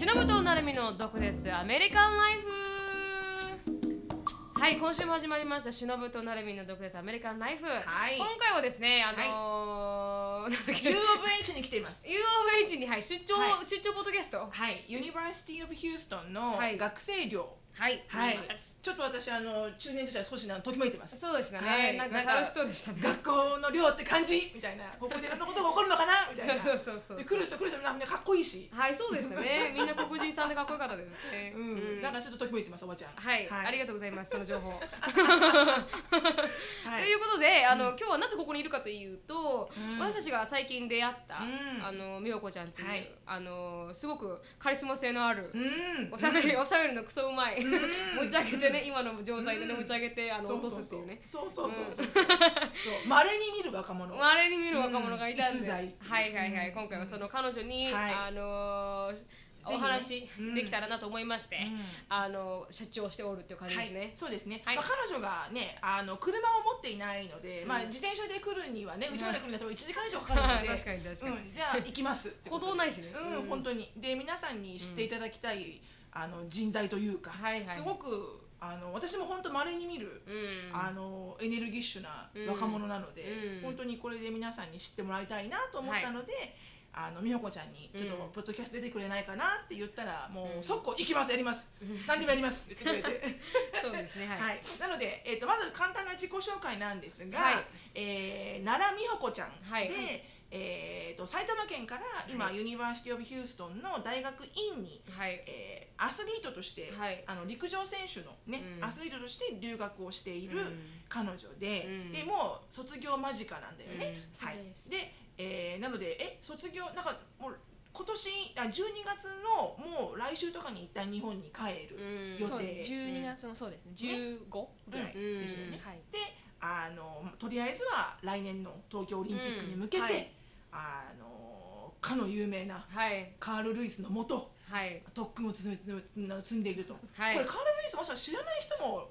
しのぶとなるみの独舌アメリカンライフ。はい今週も始まりました。しのぶとなるみの独舌アメリカンライフ、はい。今回はですねあのーなんだっけ。U of H に来ています。UOH に、はい、出張、はい。出張ポッドキャスト。はい、University of Houston のはい。学生寮。はい、はい。ちょっと私あの中年としては少しなときめいてます。そうでしたね、はい。なんか楽しそうでしたね。学校の寮って感じみたいな、ここでいろんなことが起こるのかなみたいな。そうそうそうで来る人来る人みんなかっこいいし、はいそうでしたね。みんな黒人さんでかっこよかったですねうん、なんかちょっとときめいてますおばちゃん。はい、ありがととうございますその情報。う。はい。ということで、あの今日はなぜここにいるかというと、うん。私たちが最近出会った、うん。あの美代子ちゃんっていう、はい。あのすごくカリスマ性のある、うん。おしゃべり、おしゃべりのクソうまい、ん持ち上げてね今の状態でね、うん。持ち上げてあの落とすっていね。そうそうそうそう。そう。稀に見る若者。まれに見る若者がいたんで、はいはいはい、うん。今回はその彼女に、はい。あのお話うん。できたらなと思いまして、うん。あの出張しておるっていう感じですね。はい、そうですね、はい。まあ、彼女がねあの車を持っていないので、まあ、うん自転車で来るにはねうちまで来るには多分1時間以上かかるので 確かに確かに。うん、じゃあ行きます歩道ないしね。うん、本当に。で皆さんに知っていただきたい、あの人材というか、はいはい。すごくあの私も本当稀に見る、うん。あのエネルギッシュな若者なので、うん。本当にこれで皆さんに知ってもらいたいなと思ったので、あの美穂子ちゃんにちょっとうん。ポッドキャスト出てくれないかなって言ったらもうん。う速攻行きますやります。何でもやりますって言ってくれて。そうですね。はい。はい、なので、えー、とまず簡単な自己紹介なんですが、はい。えー奈良美穂子ちゃんで、はいえー、と埼玉県から今、はい。ユニバーシティ・オブ・ヒューストンの大学院に、はい。えーアスリートとして、はい。あの陸上選手の、ねうん。アスリートとして留学をしているうん。彼女で,、うん。でもう卒業間近なんだよね。うん。はい。でえーなのでえ卒業なんかもう今年あ12月のもう来週とかに一旦日本に帰るうん。予そうです。定12月のそうですね。15ぐらい、うんですよね。はい。であのとりあえずは来年の東京オリンピックに向けて、うんはいあのかの有名なはい。カール・ルイスのもとはい。特訓を積んで積んでいると、はいこれカール・ルイスもしか知らない人も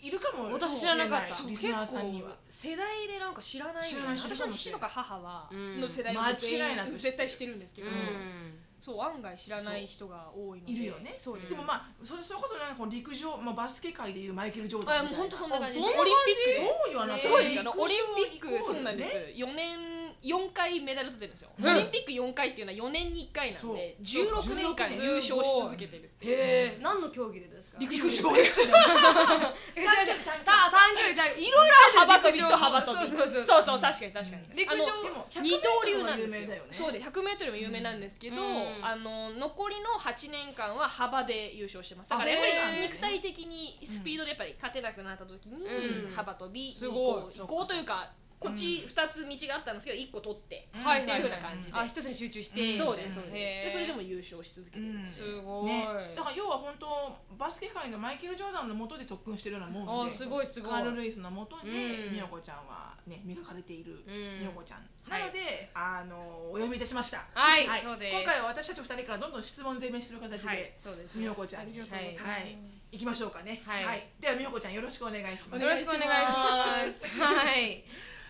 いるかも私知らなかったリスナーさんには。世代でなんか知らない知らない私の父とか母は、うんの世代は間違いなく絶対知ってるんですけど、うん。そう案外知らない人が多いのでいるよねそうです、でもまあそれそれこそなんか陸上、まあ、バスケ界でいうマイケル・ジョーダンみたいなあもう本当そんな感じオリンピックそうよな、ねすごいですよオリンピックそうなんですね4年4回メダル取ってるんですよ、うんオリンピック4回っていうのは4年に1回なんでそう。16年間16優勝し続けてるってへえ。何の競技でですか？陸陸上です。短距離た短距離だいろいろある幅跳びと幅跳びそうそうそう。そうそう確かに確かに、陸上あのでも100二刀流なんですよ。有名だよね。そうで 100m も有名なんですけど、うん。あの残りの8年間は幅で優勝してます。だからあやっぱり肉体的にスピードでやっぱり勝てなくなった時にうん。幅跳びにう行こうというかこっち2つ道があったんですけど1個取ってっていうふうな感じで。あ一つに集中して。うん。そうですそうですそれでも優勝し続けてるうん。すごい。ね、だから要は本当バスケ界のマイケル・ジョーダンの下で特訓してるようなもんであすごいすごい。カール・ルイスの下でうん。美代子ちゃんはね磨かれているうん。美代子ちゃん、はい。なのであのお呼びいたしました。はい。そうです。今回は私たち二人からどんどん質問攻めしてる形で、はい。そうですね。美代子ちゃんに。ありがとうござい。ますはい。行きましょうかね。はい。では美代子ちゃんよろしくお願いします。よろしくお願いします。はい。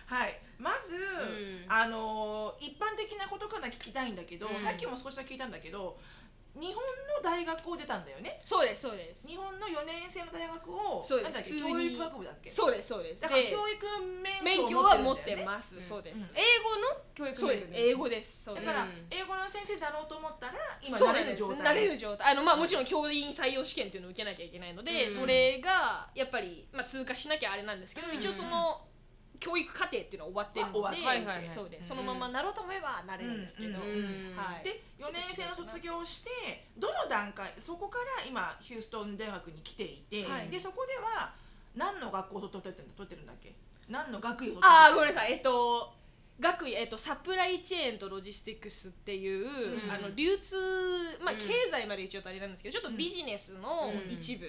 はい。まず、ん。あの一般的なことから聞きたいんだけど、うん。さっきも少しだけ聞いたんだけど日本の大学を出たんだよね。そうですそうです。日本の4年生の大学をそうです。なんだっけ普通に。教育学部だっけ？そうですそうです。だからで教育免免許許は持ってます、そうです、うん。英語の教育そうです。英語です。そうです。だから、うん。英語の先生だろうと思ったら今そうなんです。なれる状態。なれる状態。あのまあもちろん教員採用試験っていうのを受けなきゃいけないので、うん。それがやっぱり、まあ、通過しなきゃあれなんですけど、うん。一応その教育課程っていうのは終わってるので、はいはいはいそうでうんすそのままなろうと思えばなれるんですけど、うんうんはい、で4年生の卒業をしてどの段階そこから今ヒューストン大学に来ていて、はい。でそこでは何の学校を取ってる取ってるんだっけ？何の学位を取ってるああごめんなさい。えっと学位、えっと、サプライチェーンとロジスティックスっていう、うん。あの流通、まあ、うん。経済まで一応とあれなんですけどちょっとビジネスの一部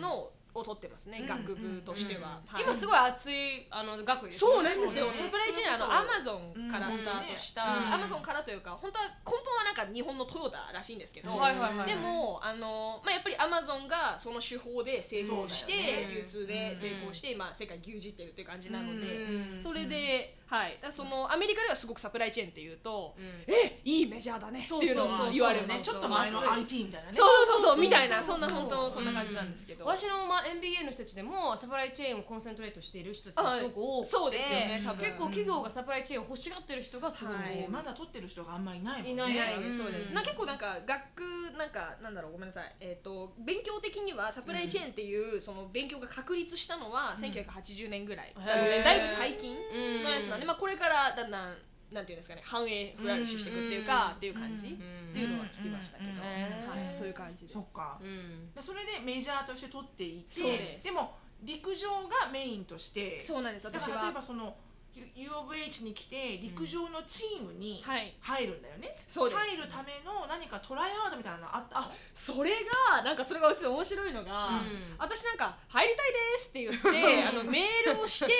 の、を取ってますね、うん学部としては、はい。今すごい熱いあの学位。ですそうなんですよ、サプライチェーンあのアマゾンからスタートした、うんアマゾンからというか本当は根本はなんか日本のトヨタらしいんですけど、でもあの、まあ、やっぱりアマゾンがその手法で成功して、流通で成功して、まあ、世界牛耳ってるっていう感じなので、うん。それではい、だそのアメリカではすごくサプライチェーンっていうと、うん。えいいメジャーだねっていうのは言われますねちょっと前の IT みたいなね。そうそうそうそうみたいなそんな本当そんな感じなんですけど、私の、まあ、NBA の人たちでもサプライチェーンをコンセントレートしている人たちがすごく多くて、そうですよね多分。結構企業がサプライチェーンを欲しがってる人がすごい、はい。まだ取ってる人があんまりいないもんね。いないいないそうです、うん。な結構なんか学なんかなんだろうごめんなさい。えっ、と勉強的にはサプライチェーンっていう、その勉強が確立したのは1980年ぐらい、だいぶ最近うんのやつなんで、まあこれからだんだんなんていうんですかね反映フラリッシュしていくっていうか、うんっていう感じ、うんっていうのは聞きましたけど、うんはい、そういう感じです。そっか。うん。それでメジャーとして取っていそうでも陸上がメインとしてそうなんです。だから例え私はばその U- of H に来て陸上のチームにはい。入るんだよね、そうです。入るための何かトライアウトみたいなのあったあそれがなんかそれがうち面白いのが、うん。私なんか「入りたいです」って言って あのメールをして、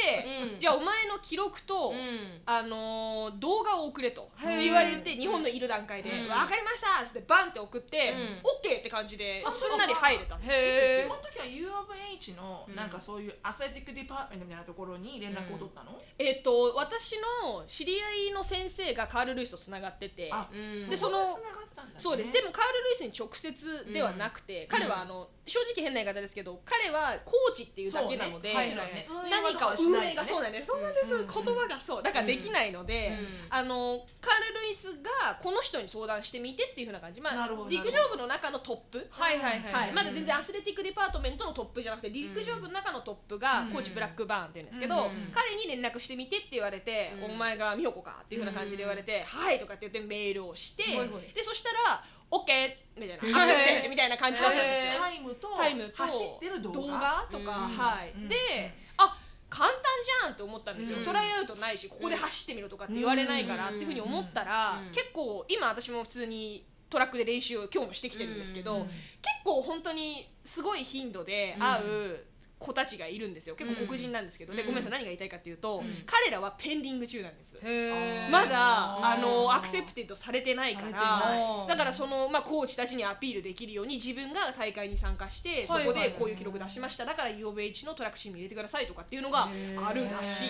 うん。じゃあお前の記録と、うん。あのー動画を送れと言われて日本のいる段階で「うん。分かりました」っつってバンって送ってうん「OK」って感じですんなり入れた。へその時は U of H のうんなん。かそういう athletic department みたいなところに連絡を取ったの、えっと私の知り合いの先生がカール・ルイスとつながってて。あうん。でそのそうです。でもカール・ルイスに直接ではなくて、彼はあの正直変な言い方ですけど彼はコーチっていうだけなので、何かとしないよね運営がそうなんです、そうなんです、うん。言葉がそう。だからできないので、うん。あのカール・ルイスがこの人に相談してみてっていうふうな感じ、まあ陸上部の中のトップ、はいはいはいはい。まだ全然アスレティックデパートメントのトップじゃなくて陸上部の中のトップがうん。コーチブラックバーンって言うんですけど、うん。彼に連絡してみてって言われて、うん。お前が美穂子かっていうふうな感じで言われて、はいとかって言ってメールをして、でそしたら OK みたいなアクセプテみたいな感じだったんですよ。タイムとタイムと走ってる動画。とか、うん。はい、うん。で、あ簡単じゃんって思ったんですよ、うん。トライアウトないしここで走ってみろとかって言われないからっていうふうに思ったら、うん。結構今私も普通にトラックで練習を今日もしてきてるんですけど、うん。結構本当にすごい頻度で会う子たちがいるんですよ。結構黒人なんですけど、でうん。ごめんなさい何が言いたいかっていうと、うん。彼らはペンディング中なんです。まだあのアクセプテッドされてないから。だからその、まあ、コーチたちにアピールできるように自分が大会に参加してそこでこういう記録出しました。だから UOH のトラックチームに入れてくださいとかっていうのがあるらしい。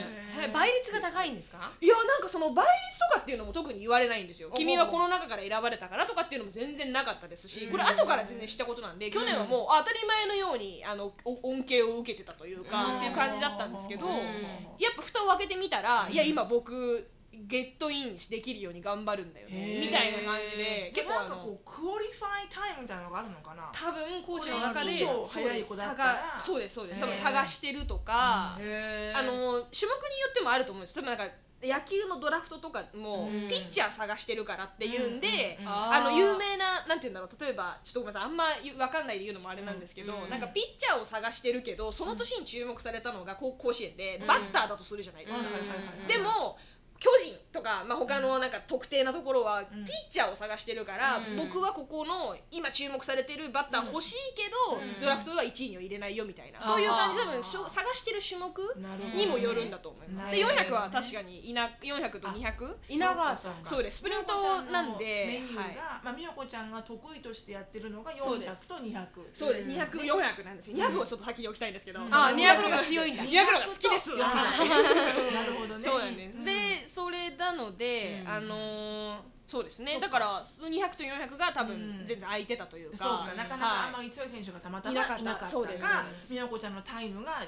倍率が高いんですか？いやなんかその倍率とかっていうのも特に言われないんですよ。お君はこの中から選ばれたからとかっていうのも全然なかったですしこれ後から全然知ったことなんで去年はもう当たり前のようにあのお恩恵を受けてたというかうん。っていう感じだったんですけどうん。やっぱ蓋を開けてみたらいや今僕ゲットインできるように頑張るんだよねみたいな感じで結結構なんかこうクオリファイタイムみたいなのがあるのかな？多分コーチの中でそうです速い子だったら探そうですそうです。多分探してるとかあの種目によってもあると思うんです。多分なんか野球のドラフトとかもうん。ピッチャー探してるからっていうんで、うんあの有名ななんて言うんだろう例えばちょっとごめんなさいあんま分かんないで言うのもあれなんですけど、うんなんかピッチャーを探してるけどその年に注目されたのがこう甲子園でうん。バッターだとするじゃないですか、うん。でも巨人とか、まあ、他のなんか特定なところはん。ピッチャーを探してるから、うん。僕はここの今注目されてるバッター欲しいけど、うん。ドラフトでは1位には入れないよみたいな、あーそういう感じで多分しょ探してる種目にもよるんだと思います。ね400は確かにいな400と200稲川さんそうかそうです。スプリントなんでメニューが、はい。まあ美代子ちゃんが得意としてやってるのがそうで400と200そうです。うん。200、400なんですよ。200をちょっと先に置きたいんですけど、うんあうん200の方が強いんだ。200の方が好きです。200と400なるほどね。そうなんです、うん。でそれなので、うん。あのーそうですね。だから200と400が多分うん。全然空いてたというか、そうか。なかなかあんまり、り強い選手がたまたまいなかったいなか美代子ちゃんのタイムが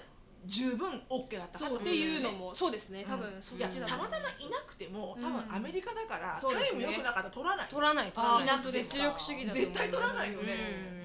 十分 OK だったかっていうのもそうですね。多分そっちだとたまたまいなくても多うん。分アメリカだから、タイム良くなかったら取らない取らない取らないいなくて実力主義だと思います絶対取らないよね、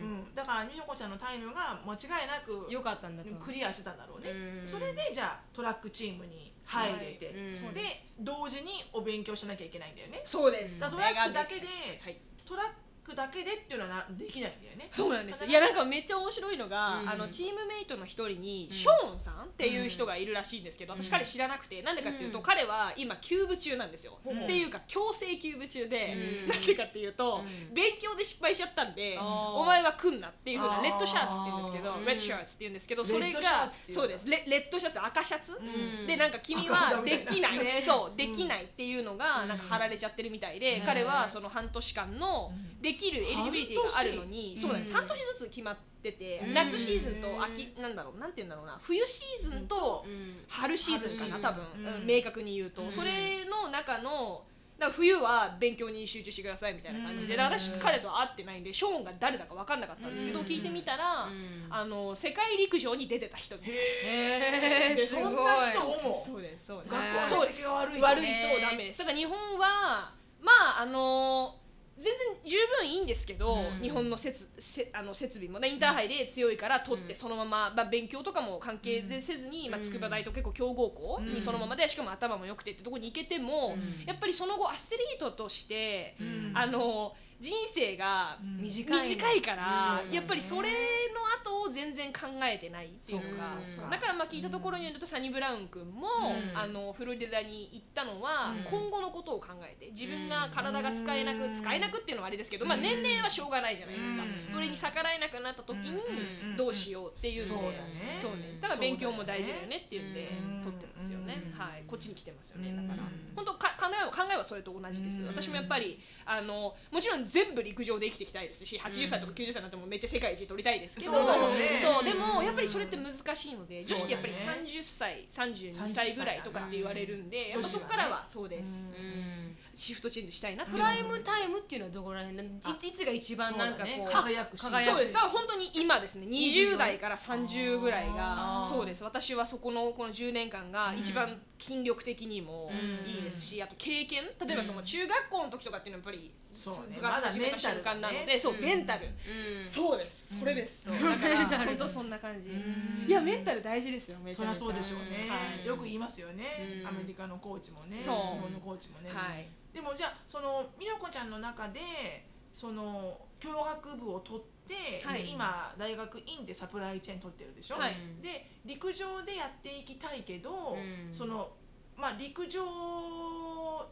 ううん。んだから美代子ちゃんのタイムが間違いなくよかったんだクリアしてたんだろうね、うん。それでじゃあトラックチームに入れて、はい。で同時にお勉強しなきゃいけないんだよね。そうです、トラックだけではい。トラックだけでっていうのはなできないんだよね。そうなんです。いやなんかめっちゃ面白いのが、うん。あのチームメイトの一人に、うん。ショーンさんっていう人がいるらしいんですけど、うん。私彼知らなくてなんでかっていうと、うん。彼は今休部中なんですよ、うん。っていうか強制休部中で、うん。なんでかっていうと、うん。勉強で失敗しちゃったんで、お前は来んなっていうふうなレッドシャツって言うんですけど、うん。レッドシャツって言うんですけどそれがそうです。レレッドシャツ赤シャツ、うん。でなんか君赤はできない、ね。そうできないっていうのがうん。なんか貼られちゃってるみたいで、うん彼はその半年間のうん。できるエリジビリティがあるのにそうなんですうん。半年ずつ決まっててうん。夏シーズンと秋なんだろうなんて言うんだろうな冬シーズンとうん。春シーズンかな多分、うん。うん明確に言うと、うん。それの中のだから冬は勉強に集中してくださいみたいな感じで、私彼とは会ってないんでショーンが誰だか分かんなかったんですけど、うん。聞いてみたら、うん。あの世界陸上に出てた人で。へえすごい。そんな人も。そうですそうです。学校の成績が悪いと悪いとダメです。だから日本はまああの全然十分いいんですけど、うん。日本の設せあの設備もねインターハイで強いから取ってうん。そのまま、まあ、勉強とかも関係せずに、まあ、うん。筑波大と結構強豪校うん。にそのままでしかも頭も良くてってとこに行けても、うん。やっぱりその後アスリートとして、うん。あの人生がうん。短い。から、やっぱりそれの後を全然考えてないっていうか。だからまあ聞いたところによるとサニブラウン君も、うん。あのフロリダに行ったのは、うん。今後のことを考えて自分が体が使えなく、うん。使えなくっていうのはあれですけど、まあ、うん。年齢はしょうがないじゃないですか、うん。それに逆らえなくなった時にうん。どうしようっていうので、そうだね。そうね。だから勉強も大事だよねっていうんでうん。取ってますよね、うん。はい、こっちに来てますよね。うん。だから。うん本当か考えは考えはそれと同じです、うん。私もやっぱりあのもちろん全部陸上で生きていきたいですし80歳とか90歳になってもめっちゃ世界一取りたいですけど、そうだよね。そうでうん。もやっぱりそれって難しいので女子ってやっぱりそうだね30歳32歳ぐらいとかって言われるんで、やっぱそこからはそうです、うんシフトチェンジしたいな。っていプうのはライムタイムっていうのはどこら辺？いいつが一番なんかこうそうだね。輝くし輝くそうです。だから本当に今ですね。20代から30ぐらいあー。がそうです。私はそこのこの10年間が一番筋力的にもうん。いいですし、あと経験。例えばその中学校の時とかっていうのはやっぱりそうね。部活始めた瞬間なので、そううん。メンタル、うん。そうです。それです、うんそう。だからメンタル本当そんな感じ、うん。いやメンタル大事ですよめちそりゃゃ。めちゃそうでしょうね、はい。よく言いますよね、うん。アメリカのコーチもね日そう。本のコーチもね、はいでもじゃあその美代子ちゃんの中でその教学部を取って、はい。で今大学院でサプライチェーン取ってるでしょ、はい。で陸上でやっていきたいけど、うん。そのまあ陸上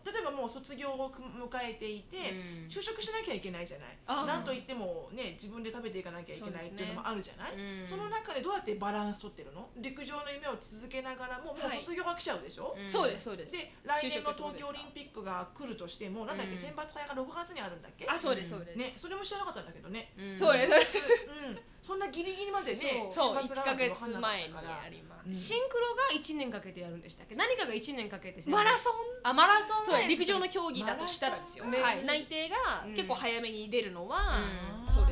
例えばもう卒業を迎えていて、うん。就職しなきゃいけないじゃない。なんといってもね自分で食べていかなきゃいけないっていうのもあるじゃない？そ,、うん。の中でどうやってバランス取ってるの？陸上の夢を続けながらももうはい卒業が来ちゃうでしょ、うん。そうですそうです。で来年の東京オリンピックが来るとしても、なんだっけうん。選抜会が6月にあるんだっけ？あそうですそうです、ねそれも知らなかったんだけどね、うん。そうです。うん、そんなギリギリまでねそう。1選抜がヶ月あるって分かんなか前にったからあります、うん。シンクロが1年かけてやるんでしたっけ？何かが1年かけてマラソン？あマラソン陸上の競技だとしたらですよ、はい、内定がうん。結構早めに出るのは、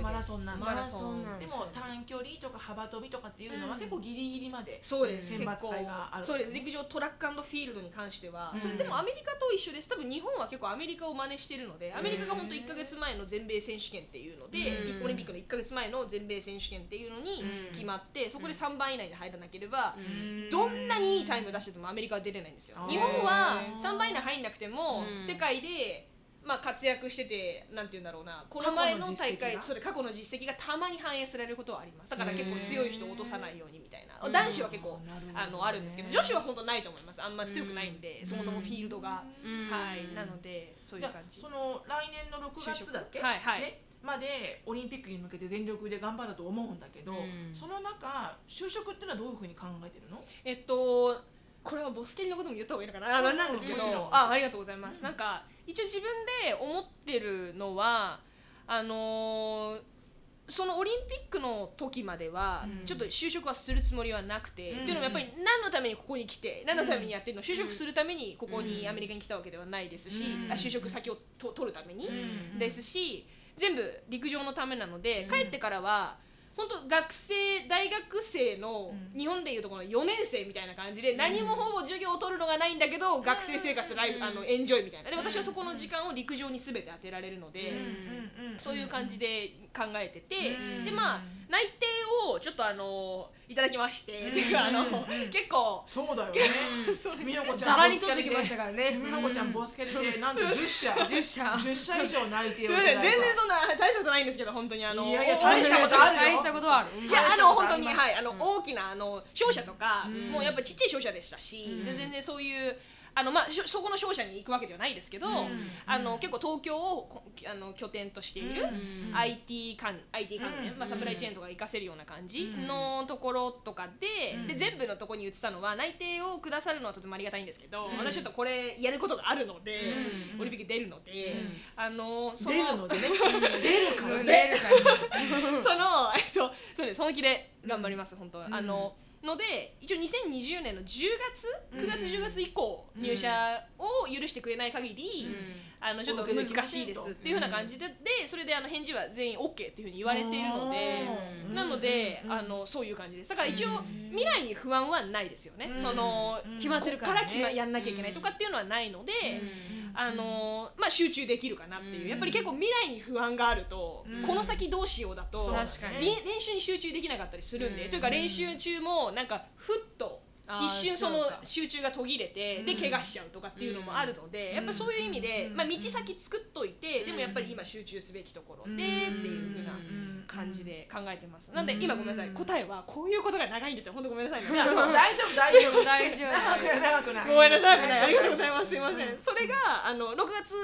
マラソンなんだマラソンなんだでも短距離とか幅跳びとかっていうのはうん結構ギリギリまで、そうです。選抜会があるそうです。陸上トラックフィールドに関しては、うん。それでもアメリカと一緒です。多分日本は結構アメリカを真似してるのでアメリカが本当1か月前の全米選手権っていうので、うん。オリンピックの1か月前の全米選手権っていうのにうん。決まって、そこで3番以内で入らなければ、うん。どんなにいいタイム出しててもアメリカは出れないんですよ。日本は3番以内入んなくてもうん。世界でまあ活躍しててなんて言うんだろうなこの前の大会過去の実績がそれ過去の実績がたまに反映されることはあります。だから結構強い人を落とさないようにみたいな。うん。男子は結構あのあるんですけど女子は本当ないと思います。あんま強くないんでうん。そもそもフィールドが。うん。はい。なのでそういうじ。ゃあ感じその来年の6月だっけ、はいはい。ね、までオリンピックに向けて全力で頑張ると思うんだけど、うん。その中就職っていうのはどういうふうに考えてるの？えっとこれはボスケリのことも言った方がいいのかな？あなんですけどあありがとうございます、なんか一応自分で思ってるのはあのーそのオリンピックの時まではうん。ちょっと就職はするつもりはなくて、うん。っていうのもやっぱり何のためにここに来て何のためにやってるの？就職するためにここにアメリカに来たわけではないですし、うん。あ就職先をと取るために、うん。ですし全部陸上のためなので、うん。帰ってからは本当学生大学生のうん。日本でいうところの4年生みたいな感じで何もほぼ授業を取るのがないんだけど学生生活ライフあのエンジョイみたいな。で私はそこの時間を陸上に全て当てられるので、そういう感じで考えてて、うん。でまあ内定をちょっとあのいただきまして、うん。っていうかあの、うん。結構そうだよね。美代子ちゃんざらに取ってきましたからね。美代子ちゃんボスケリでなんと10社10社10社以上内定いただいた。全然そんな大したことないんですけど本当にあのいやいや大したことあるよ。大したことはあるいやあの本当にはいあの、うん。大きなあの商社とか、うん。もうやっぱちっちゃい商社でしたし、うん。で全然そういうあのまあそこの商社に行くわけではないですけど、うん。あの結構東京をこあの拠点としている、うん。IT 関 IT 関連、うん。まあ、サプライチェーンとか活かせるような感じのところとかで,、うん。で全部のところに言ってたのは内定をくださるのはとてもありがたいんですけど、うん。私ちょっとこれやることがあるので、うん。オリンピック出るので、うん。あのその出るのでね。出るからね。出るから そのえっとそうですその気で頑張ります、本当うん。あのので一応2020年の10月9月うん。10月以降、うん入社を許してくれない限り、あのちょっと難しいですっていうふうな感じで、でそれであの返事は全員 OK っていうふうに言われているので、うんなので、うんあのそういう感じです。だから一応、うん。未来に不安はないですよね、うん。その、うん。決まってるからねここ決まやんなきゃいけないとかっていうのはないので、うんあのまあ、集中できるかなっていう、うん。やっぱり結構未来に不安があると、うん。この先どうしようだと、練習に集中できなかったりするんで、うん。というか練習中もなんかふっと一瞬その集中が途切れて、でうん。怪我しちゃうとかっていうのもあるので、うん。やっぱそういう意味で、うん。まあ、道先作っといて、うん。でもやっぱり今集中すべきところで、うん。っていう風な。うん感じで考えてます。なんでうん。今ごめんなさい。答えはこういうことが長いんですよ本当ごめんなさい 大丈夫大丈夫。大丈夫。長くない長くない。ごめんなさい、ありがとうございます。すいませうん。ん。それがあの6月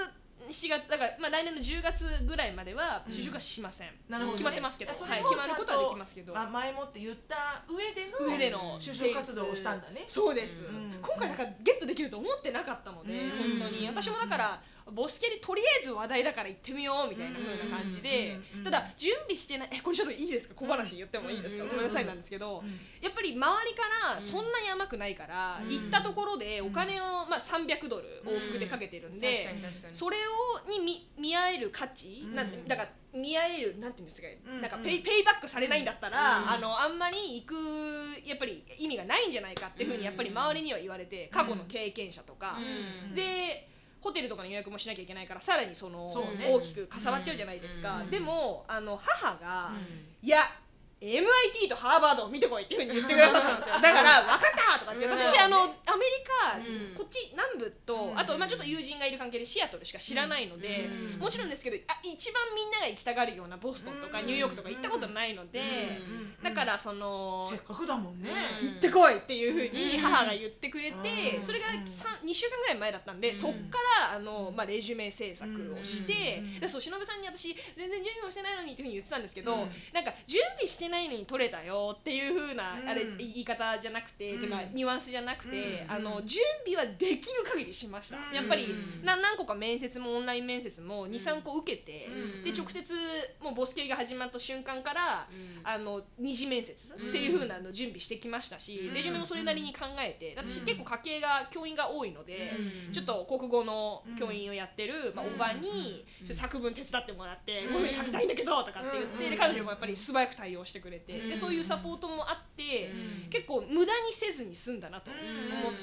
7月だからまあ来年の10月ぐらいまでは就職はしません。なるほどね。決まってますけど、はい、れもちゃんと決まることはできますけど。あ前もって言った上での上での就職活動をしたんだね。そうです、うん。今回だからゲットできると思ってなかったので、うん。本当に。私もだからボスケにとりあえず話題だから行ってみようみたいな風な感じで、うんただ準備してないえこれちょっといいですか？小話言ってもいいですか、うんごめんなさいなんですけど、うんやっぱり周りからそんなに甘くないから、うん。行ったところでお金を、まあ、300ドル往復でかけてるんで、それをに見見合える価値、うん。なんだから見合えるなんていうんですか、うんなんかペイペイバックされないんだったら、うん。あのあんまり行くやっぱり意味がないんじゃないかっていうふうにやっぱり周りには言われて過去の経験者とか、うん。でホテルとかの予約もしなきゃいけないからさらにその大きくかさばっちゃうじゃないですか、うん。でもあの母が、うん。いや MIT とハーバードを見てこいっていうふうに言ってくださったんですよ。だから分かったとかってうん。私あのアメリカ、うん。こっち南部と、うん。あと、まあ、ちょっと友人がいる関係でシアトルしか知らないので、うん。もちろんですけどあ一番みんなが行きたがるようなボストンとかうん。ニューヨークとか行ったことないので、うん。だからその、せっかくだもんね。うん。行ってこいっていうふうにうん。母が言ってくれて、うん。それが2週間ぐらい前だったんで、うん。そっからあの、まあ、レジュメ制作をして、うん。でそう忍さんに私全然準備もしてないのにっていうふうに言ってたんですけど、うん。なんか準備してないのに取れたよっていうふうな、うん。あれ言い方じゃなくて、うん。というかニュアンスじゃなくて、うん。あの準備はできる限りしました、うん。やっぱり、何個か面接もオンライン面接も23個受けて、うん。で直接もうボスケリが始まった瞬間から、うん。あの二次面接っていう風なの準備してきましたし、うん。レジュメもそれなりに考えて私うん。結構家系が教員が多いので、うん。ちょっと国語の教員をやってる、まあ、うん。おばに作文手伝ってもらって、うん。こういうふうに書きたいんだけどとかって言って、彼女もやっぱり素早く対応してくれて、うん。でそういうサポートもあって、うん。結構無駄にせずに済んだなと思っ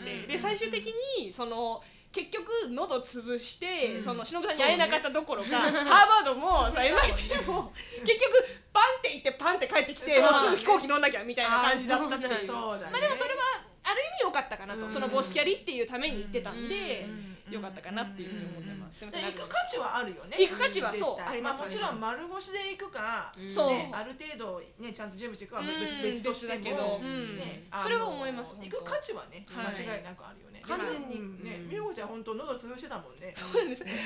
て、うん。で最終的にその結局喉潰して、うん。その忍さんに会えなかったどころか、ね ハーバードもさ MIT も結局パンって行ってパンって帰ってきて、もうすぐ飛行機乗んなきゃみたいな感じだったっていうあーそうそうだ。ねまあでもそれはある意味良かったかなと、うんそのボスキャリっていうために行ってたんで、うん良かったかなっていうふうに思ってます。すみません。行く価値はあるよね。行く価値は絶そう対。ありますまあもちろん丸腰で行くかうんそう。ねある程度ねちゃんと準備していくかは別うん別として別だけど。ねそれは思います行く価値はねはい。間違いなくあるよね。完全に。うんねうん。美穂ちゃん本当喉潰してたもんね。そうなんです。面接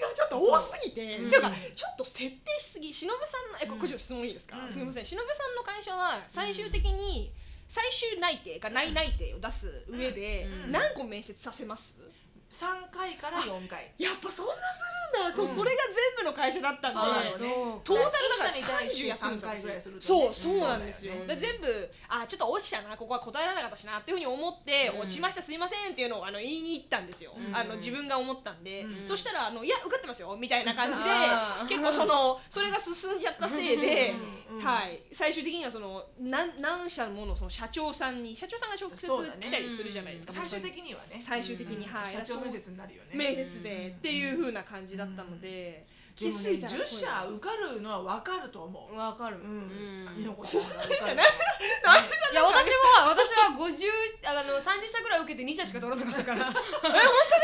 がちょっと多すぎて、ていうかうんちょっと設定しすぎ。忍さんのえこれこれちょっと質問いいですか？うん。すみません。忍さんの会社は最終的に最終内定か内内定を出す上でうん。何個面接させます？3回から4回。やっぱそんなするんだ。そううん。それが全部の会社だったんで。そうだよね。トータルだから一社に対して30やってるんですよ3回ぐらいするとね。そうそうなんですよ、だから全部あちょっと落ちたなここは答えられなかったしなっていうふうに思って、うん。落ちましたすいませんっていうのをあの言いに行ったんですよ、うん。あの自分が思ったんで、うん。そしたらあのいや受かってますよみたいな感じであー。結構そのそれが進んじゃったせいで、はい、最終的にはその何何社ものその社長さんに社長さんが直接そうだね。来たりするじゃないですか、最終的にはね。最終的に、うん。はい。社長面接になるよね。面接でっていうふうな感じだったので、気づいたら10社受かるのは分かると思う。わかる、うん。うん。いや私は私は50あの30社ぐらい受けて2社しか取らなかったから。え本当ですか？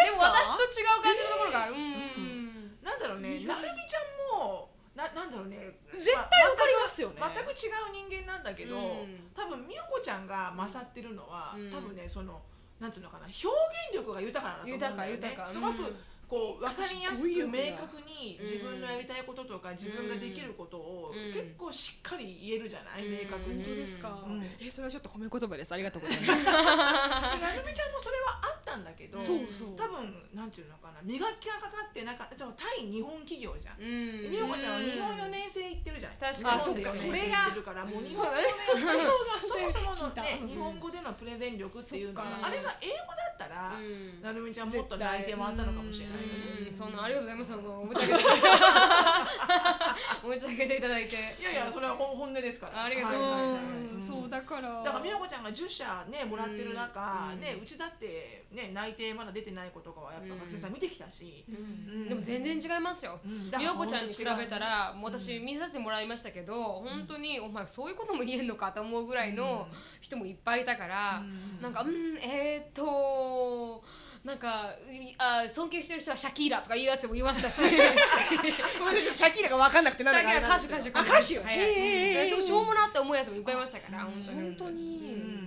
でも私と違う感じのところがある。うんうんなんだろうねなるみちゃんもななんだろうね。絶対受かりますよね。全く違う人間なんだけど、うん。多分美代子ちゃんが勝ってるのは、うん。多分ねそのなんつうのかな表現力が豊かなと思うんだよね。豊か豊か。すごく、うんこう分かりやすく明確に自分のやりたいこととか自分ができることをうん。結構しっかり言えるじゃない？明確に。うん本当ですか？うん。えそれはちょっと褒め言葉です。ありがとうございます。でなるみちゃんもそれはあったんだけどそうそう。多分なんていうのかな？磨きがかかってなんかでも対日本企業じゃん。うん。美穂子ちゃんは日本4年生行ってるじゃん。確かに。日本で4年生そっかそれが。るからもう日本4年生。そもそものね日本語でのプレゼン力っていうのはあれが英語だったらうん。なるみちゃんもっと泣いて回ったのかもしれないそんなありがとうございます。もう持ち上げて持ち上げていただいて。いやいやそれは本本音ですから。ありがとうございます。そうだから。だから美代子ちゃんが10社ねもらってる中、うん。ねうちだってね内定まだ出てない子とかはやっぱ学生さん見てきたし、うん。でも全然違いますよ。うん。美代子ちゃんに比べたら私見させてもらいましたけど本当にお前そういうことも言えんのかと思うぐらいの人もいっぱいいたからなんかうんえー、っとなんかいあ尊敬してる人はシャキーラとかいうやつもいましたし。シャキーラが分かんなくてなん歌手歌手あ歌手はいへーはいちょっとしょうもなって思うやつもいっぱいいましたから本当に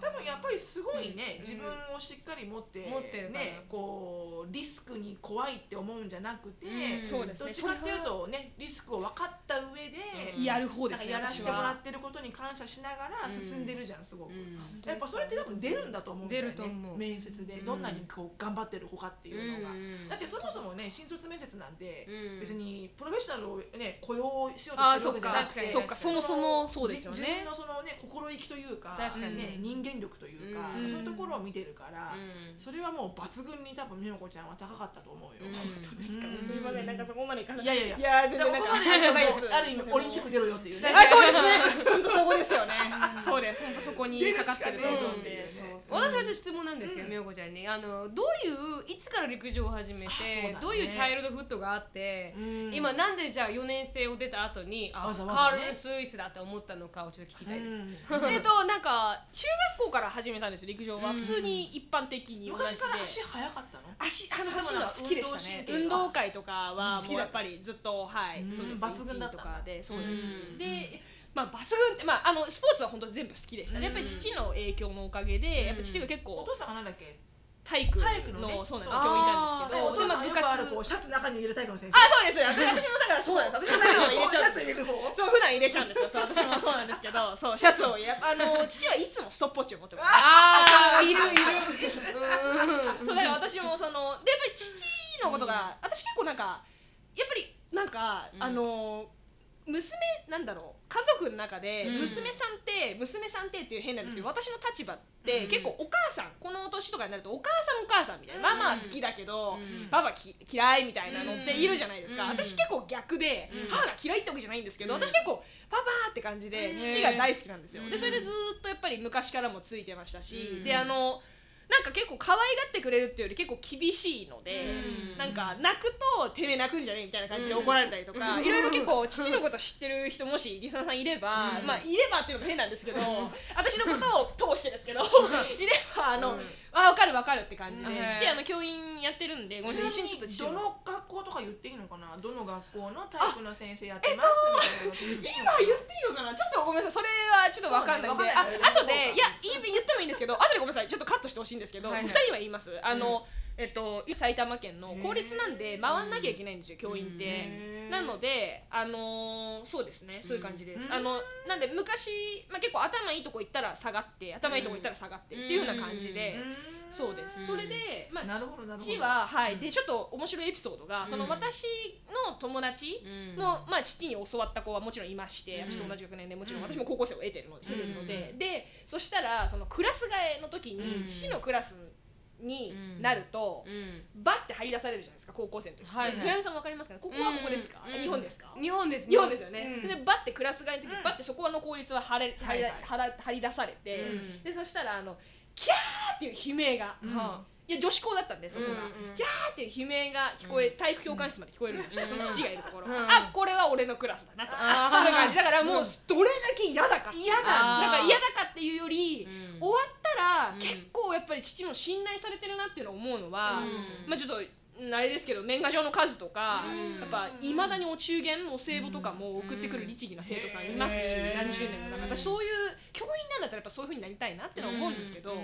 多分やっぱりすごいね、うん。自分をしっかり持って,、持ってるね、こうリスクに怖いって思うんじゃなくて、うん。そうですね。どっちかっていうとねリスクを分かった上で、うん。やる方ですねやらせてもらってることに感謝しながら進んでるじゃんすごく。うん。やっぱそれって多分出るんだと思うんだよね面接で。うん。どんなにこう頑張ってる子かっていうのが、うん。だってそもそもね新卒面接なんてうん。別にプロフェッショナルをね雇用しようあとしてるわけじゃなくてそもそもそうですよじ自分ねのそのね心意気というか確かに。ね人間力というか、うん。そういうところを見てるから、うん。それはもう抜群に多分美穂子ちゃんは高かったと思うよ。うん。本当ですか？なんかそこまでいかない。いやいやいや。いや全然なんか。ここまでないです。ある意味オリンピック出ろよっていうね。あそうですね。本当そこですよね。そうです。本当そこにかかってると思うんで。そうそうそう私はちょっと質問なんですけど、みょうこちゃんに。あのどういういつから陸上を始めて、あそうだね。どういうチャイルドフットがあって、うん。今なんでじゃあ4年生を出た後にあわざわカざね。ール・スイスだって思ったのかをちょっと聞きたいです。うん。えっとなんか中学校から始めたんですよ陸上は。うん。普通に一般的に同じで。昔から足速かったの？足あの走るのは好きでしたね。運運動会とかは好きだったもうやっぱりずっとはいうん。そうです。抜群だったんだ。一位とかでそうです。うん。でまあ抜群ってまああのスポーツは本当全部好きでしたね。やっぱり父の影響のおかげでやっぱ父が結構お父さんがなんだっけ？体育体育のそうなんです。教員なんですけどでまあ部さんよくある活。こうシャツ中に入れるタイプの先生。あそうです。私もだからそう。なんです。私もシャツ入れる方？そう普段入れちゃうんですよ。そう私もそうなんですけどそうシャツを。やあの父はいつもストップウォッチを持ってます。ああいるいる。そうだから私もそのでやっぱり父のことが、私結構なんかやっぱりなんか、うん。あの娘なんだろう家族の中でうん。娘さんって、娘さんってっていう変なんですけど、うん。私の立場って、うん。結構お母さんこの年とかになるとお母さんお母さんみたいな、うん。ママは好きだけど、うん。パパき嫌いみたいなのっているじゃないですか、うん。私結構逆で、うん。母が嫌いってわけじゃないんですけど、うん。私結構パパって感じで、うん。父が大好きなんですよ、うん。でそれでずーっとやっぱり昔からもついてましたし、うん。であのなんか結構可愛がってくれるっていうより結構厳しいので、うん。なんか泣くとてめえ泣くんじゃねえみたいな感じで怒られたりとか、うん。いろいろ結構父のこと知ってる人もしリサさんいれば、うん。まあいればっていうのも変なんですけど、私のことを通してですけど いればあの、うん。あ分かる分かるって感じで、うん父あの教員やってるんでごめんなさい一瞬ちょっとどの学校とか言っていいのかな？どの学校の体育の先生やってますみたいな。のって言っていいのかな今言っていいのかな？ちょっとごめんなさいそれはちょっと分かんないんで、ねわかんない。あ後でいやいい言ってもいいんですけど後でごめんなさいちょっとカットしてほしいんですけど、はいはい。二人は言います？あの、えっと埼玉県の公立なんで回んなきゃいけないんですよ教員って。なので、あのーそうですねそういう感じです、うん。あのなんで昔、まあ、結構頭いいとこ行ったら下がって頭いいとこ行ったら下がってっていうような感じで、うんそうです、うん。それで、まあ、父は、はい、でちょっと面白いエピソードが、そのうん私の友達うん。も、まあ、父に教わった子はもちろんいまして、うん。私と同じ学年でもちろんうん。私も高校生を得てるので,、うん。のででそしたらそのクラス替えの時に、うん。父のクラスになると、うん。バッて張り出されるじゃないですか高校生の時って、はいはい。村上さんわかりますかね？ここはここですか、うん。日本ですか、日本です日本ですよね、うん。でバッてクラス替えの時、うん。バッてそこの効率は張れはいはい。張り出されて、うん。でそしたらあのキャーっていう悲鳴が、うん。いや女子校だったんでそこが、うんうんキャーっていう悲鳴が聞こえ、体育教官室まで聞こえるんですよ、うん。その父がいるところ、うん。あこれは俺のクラスだなと、そういう感じ。だからもうどれだけ嫌だか。嫌なんだ。あーだから嫌だかっていうより、うん。終わったらうん。結構やっぱり父の信頼されてるなっていうのを思うのは、うん。まあちょっとあれですけど年賀状の数とか、やっぱいまだにお中元お歳暮とかも送ってくる律儀な生徒さんいますし、何十年の中私そういう教員なんだったらやっぱそういうふうになりたいなってのは思うんですけど、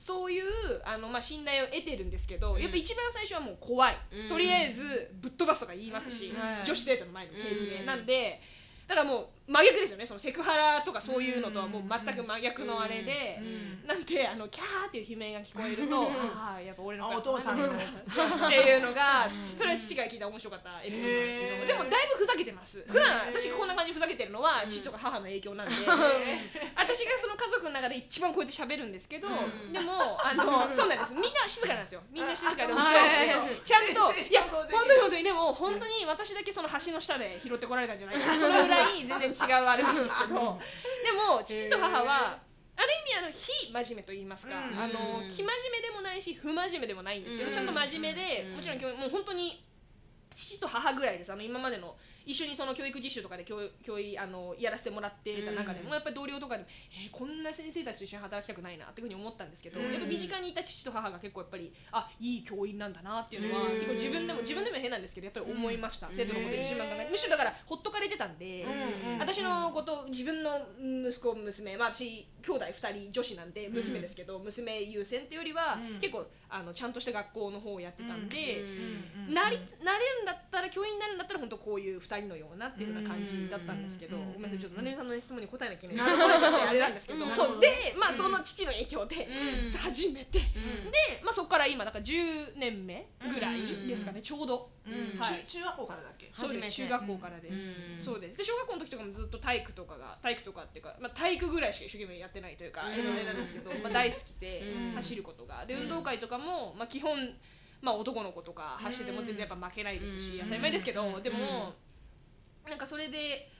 そういうあの、まあ、信頼を得てるんですけど、やっぱ一番最初はもう怖い、とりあえずぶっ飛ばすとか言いますし、女子生徒の前の平気で、なんでだからもう真逆ですよね。そのセクハラとかそういうのとはもう全く真逆のあれで、うんなんであのキャーっていう悲鳴が聞こえるとああやっぱ俺のあお父さんの。っていうのがそれは父から聞いた面白かったエピソードなんですけど。でもだいぶふざけてます。普段私がこんな感じでふざけてるのは父とか母の影響なんで。私がその家族の中で一番こうやって喋るんですけどうん。でもあのそうなんです。みんな静かなんですよ。みんな静かであそうはい。ちゃんといや本当に本当に。でも本当に私だけその橋の下で拾ってこられたんじゃないかな。そのぐらい全然違うあれなんですけど。でも父と母はある意味あの非真面目と言いますか、うん。あの生真面目でもないし不真面目でもないんですけど、うん。ちゃんと真面目で、うんもちろんもう本当に父と母ぐらいです。あの今までの一緒にその教育実習とかで教教あのやらせてもらってた中でも、うん。やっぱり同僚とかでも、えーこんな先生たちと一緒に働きたくないなっていうふうに思ったんですけど、うん。やっぱ身近にいた父と母が結構やっぱりあいい教員なんだなっていうのは、うん。結構自分でも自分でも変なんですけどやっぱり思いました、うん生徒のこと一番考えむしろだからほっとかれてたんで。うん私のこと自分の息子娘、まあ、私兄弟2人女子なんで娘ですけど、娘優先っていうよりは、うん。結構あのちゃんとした学校の方をやってたんで、うんなりなれるんだったら教員になるんだったら本当こういう2人のようなっていうような感じだったんですけど、うんごめんなさいちょっと成美さんの質問に答えなきゃいけなないるほど。ちゃってあれなんですけど、うん。そう。で、まあ、その父の影響で、うん。初めて、うん。で、まあ、そこから今だから10年目ぐらいですかね、ちょうど。うん。はい。中中学校からだっけ？そうです。中学校からです、うん。そうです。で小学校の時とかもずっと体育とかが体育とかっていうか、まあ、体育ぐらいしか一生懸命やってないというか、うん。あれなんですけど、まあ、大好きで、うん。走ることが。でうん。運動会とかも、まあ、基本、まあ、男の子とか走っても全然やっぱ負けないですし、うん。当たり前ですけど、うん。でも、なんかそれで、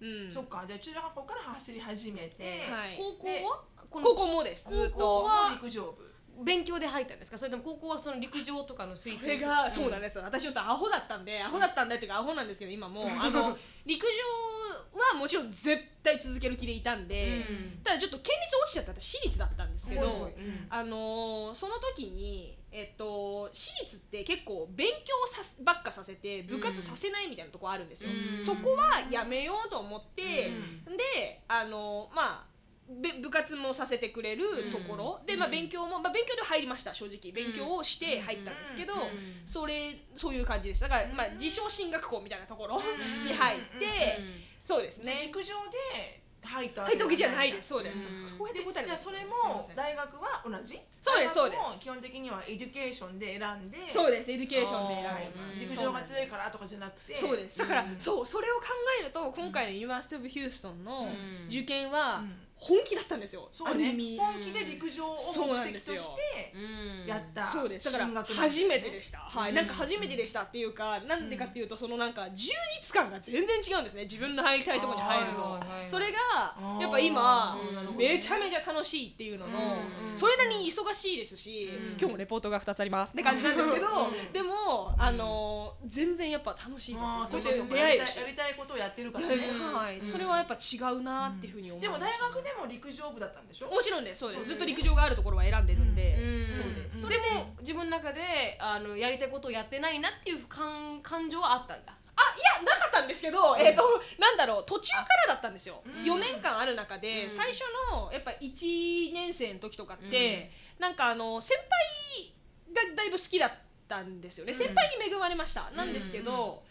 うん、そっか。じゃあ中学校から走り始めてはい。高校は？この高校もですずっ高校と。は陸上部勉強で入ったんですか？それとも高校はその陸上とかの推薦？それがそうなん。です、私ちょっとアホだったんでアホだったんだっていうかアホなんですけど今もあの 陸上はもちろん絶対続ける気でいたんで、うん。ただちょっと県立落ちちゃった私私立だったんですけど、うん。あのーその時に、えっと、私立って結構勉強さすばっかさせて部活させないみたいなとこあるんですよ、うん。そこはやめようと思って、うであのまあべ部活もさせてくれるところ、で、まあ、うん。勉強も、まあ、勉強で入りました正直。勉強をして入ったんですけど、うん。それそういう感じですだから、まあ、自称進学校みたいなところに入って、そうですね。陸上で入ったわけ入ったわけじゃないです。そうです、うん。こうやって答えるじゃあそれも大学は同じ？そうですそうです。大学も基本的には education で選んで。そうです education で選びあまーす。陸上が強いからとかじゃなくて。そうです。だから、うん。そうそれを考えると今回の University of Houston のうん。受験はうん本気だったんですよ、本気で陸上を目的としてうんやった。そうです。だから初めてでした、はい、うん。なんか初めてでしたっていうかなんでかっていうとそのなんか充実感が全然違うんですね。自分の入りたいところに入ると。それがやっぱ今めちゃめちゃ楽しいっていうののうんそれなりに忙しいですしうん。今日もレポートが2つありますって感じなんですけどうん。でもあの全然やっぱ楽しいですそうかそうか。出会えるし。やりたいやりたいことをやってるからね。はい、うんそれはやっぱ違うなっていうふうに思いでもました。大学でも陸上部だったんでしょ？もちろんですそうですずっと陸上があるところは選んでるんで、うん。そうです。それも自分の中であのやりたいことをやってないなっていう感感情はあったんだ。あいやなかったんですけど、えっ、となんだろう途中からだったんですよ、うん。4年間ある中で、うん。最初のやっぱ1年生の時とかって、なんかあの先輩がだいぶ好きだったんですよね、うん。先輩に恵まれました、なんですけど、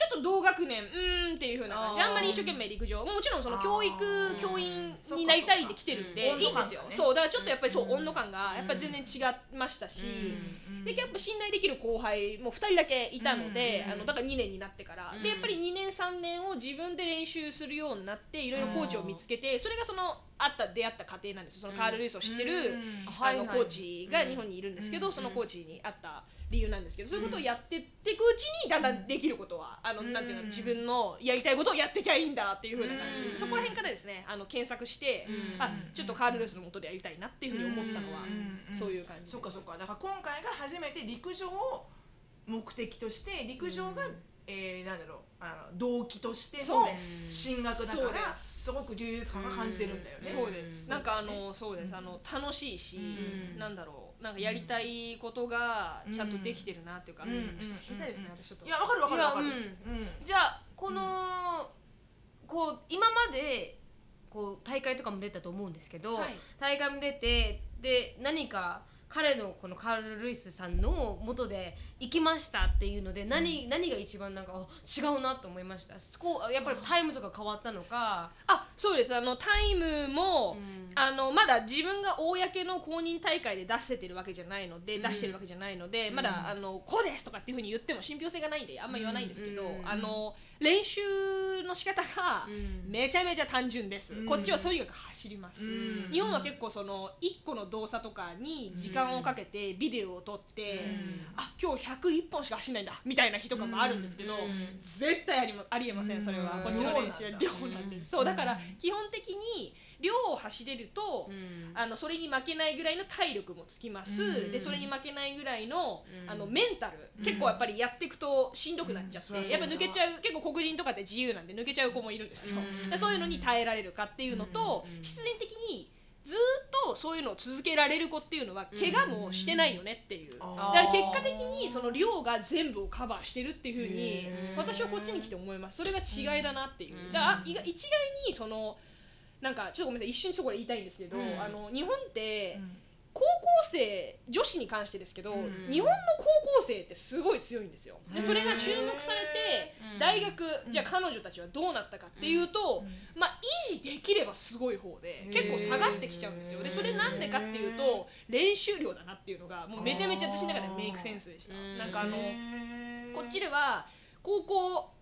ちょっと同学年うーんっていう風な感じ。あんまり一生懸命陸上。もちろんその教育教員になりたいんで来てるんでいいんですよ、そうだからちょっとやっぱりそう、うん。温度感がやっぱ全然違いましたし、うん。でやっぱ信頼できる後輩も2人だけいたので、うん。あのだから2年になってから、うん。でやっぱり2年3年を自分で練習するようになっていろいろコーチを見つけてそれがそのあった出会った過程なんですよ。そのカール・ルイスを知ってる、うん。あのコーチが日本にいるんですけど、うん。そのコーチに会った理由なんですけど、そういうことをやってっていくうちにだんだんできることはあの、うんなんていうの自分のやりたいことをやってきゃいいんだっていうふうな感じ、うん。そこら辺からですねあの検索して、うん。あちょっとカール・ルイスのもとでやりたいなっていうふうに思ったのは、うん。そういう感じです。そっかそっか。だから今回が初めて陸上を目的として陸上が、うん。えー、なんだろうあの動機としての進学だからです。すごく充実感が感じてるんだよね。そうです。うん。なんかあのそうです。あの楽しいし、うん。なんだろう。なんかやりたいことがちゃんとできてるなっていうか、うんうんうん下手ですね私ちょっといやわかるわかるわかる。じゃあこの、こう今までこう大会とかも出たと思うんですけど、はい。大会も出てで何か彼のこのカール・ルイスさんの元で行きましたっていうので何,、何が一番なんかあ違うなと思いました？こうやっぱりタイムとか変わったのか、あそうです。あのタイムも、うん。あのまだ自分が公の公認大会で出せてるわけじゃないので、うん。出してるわけじゃないので、うん。まだあのこうですとかっていうふうに言っても信憑性がないんであんま言わないんですけど、うんあの練習の仕方がうん。めちゃめちゃ単純です、うん。こっちはとにかく走ります、うん。日本は結構その1個の動作とかに時間をかけてビデオを撮って、うん。あ今日101本しか走んないんだみたいな日とかもあるんですけど、うん絶対あり,、ま、ありえませんそれは、うん。こっちの練習は量なんです、うんそうだから基本的に量を走れると、うん。あのそれに負けないぐらいの体力もつきます、うんでそれに負けないぐらいの,、うん。あのメンタル、結構やっぱりやっていくとしんどくなっちゃって、うん。やっぱ抜けちゃう結構黒人とかって自由なんで抜けちゃう子もいるんですよ、そういうのに耐えられるかっていうのと、うん。必然的にずっとそういうのを続けられる子っていうのは怪我もしてないよねっていう、だあから結果的にその量が全部をカバーしてるっていうふうに私はこっちに来て思います。それが違いだなっていう、うん。だから一概にそのなんかちょっとごめんなさい。一瞬ちょっとこれ言いたいんですけど、うん。あの日本ってうん高校生女子に関してですけど、うん。日本の高校生ってすごい強いんですよ。でそれが注目されてうん。大学じゃあ彼女たちはどうなったかっていうと、うまあ維持できればすごい方で結構下がってきちゃうんですよ。でそれなんでかっていうと練習量だなっていうのがもうめちゃめちゃ私の中でメイクセンスでした。うん。なんかあのこっちでは高校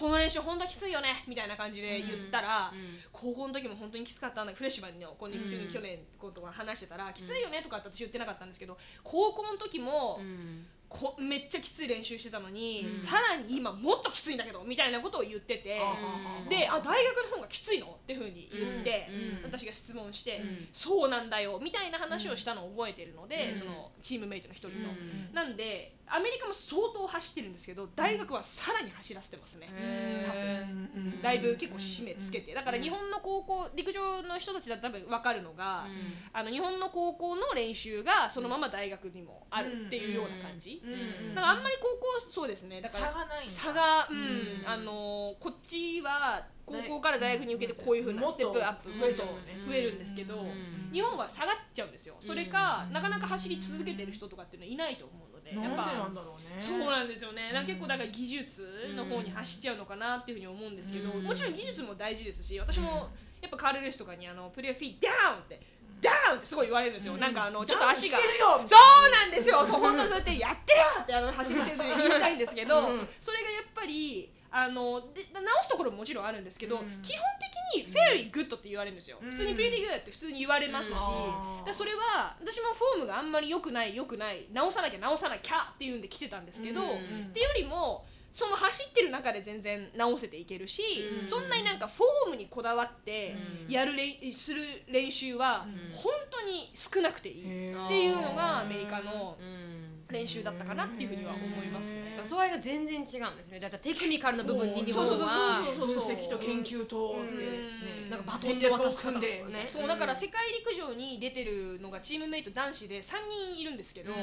この練習本当はきついよねみたいな感じで言ったら、うん。高校の時も本当にきつかったんだフレッシュマンのこう、うん去年ことか話してたら、きついよねとかって私言ってなかったんですけど高校の時も、うん。こめっちゃきつい練習してたのに、うん。さらに今もっときついんだけどみたいなことを言ってて、あであ大学の方がきついのっていうふうに言って、うん。私が質問して、うん。そうなんだよみたいな話をしたのを覚えてるので、うん。そのチームメイトの一人の。うん。なんでアメリカも相当走ってるんですけど大学はさらに走らせてますね、へ多分。うん。だいぶ結構締めつけて。だから日本の高校陸上の人たちだと多分分かるのが、あの日本の高校の練習がそのまま大学にもあるっていうような感じ、うん。だからあんまり高校そうですね。だから差がない差が、うん。うん。あのこっちは高校から大学に向けてこういうふうなステップアップもっと増えるんですけど、うん。日本は下がっちゃうんですよ。それか、なかなか走り続けてる人とかっていうのはいないと思うので。やっぱなんだろうね。そうなんですよね、なんか結構だから技術の方に走っちゃうのかなっていうふうに思うんですけど、うん。もちろん技術も大事ですし私もやっぱカール・レースとかにあのプレーフィーダウンってダウンってすごい言われるんですよ、なんかあのちょっと足が。そうなんですよ。そう本当にそうやってやってるよってあの走ってる時に言いたいんですけど、うん。それがやっぱりあので直すところももちろんあるんですけど、うん。基本的に「very good」って言われるんですよ、うん。普通に「pretty good」って普通に言われますし、うん。でそれは私もフォームがあんまり良くない良くない直さなきゃ直さなきゃっていうんで来てたんですけど、うん。っていうよりもその走ってる中で全然直せていけるし、うん。そんなになんかフォームにこだわってうん。やるれする練習はうん。本当に少なくていいっていうのがアメリカのうん練習だったかなっていうふうには思いますね。だからそれが全然違うんですね。だからテクニカルな部分に日本そうそうはそうそう分析と研究とねなんかバトンで渡す方とか戦略を組んでね。そうだから世界陸上に出てるのがチームメイト男子で3人いるんですけど、うん。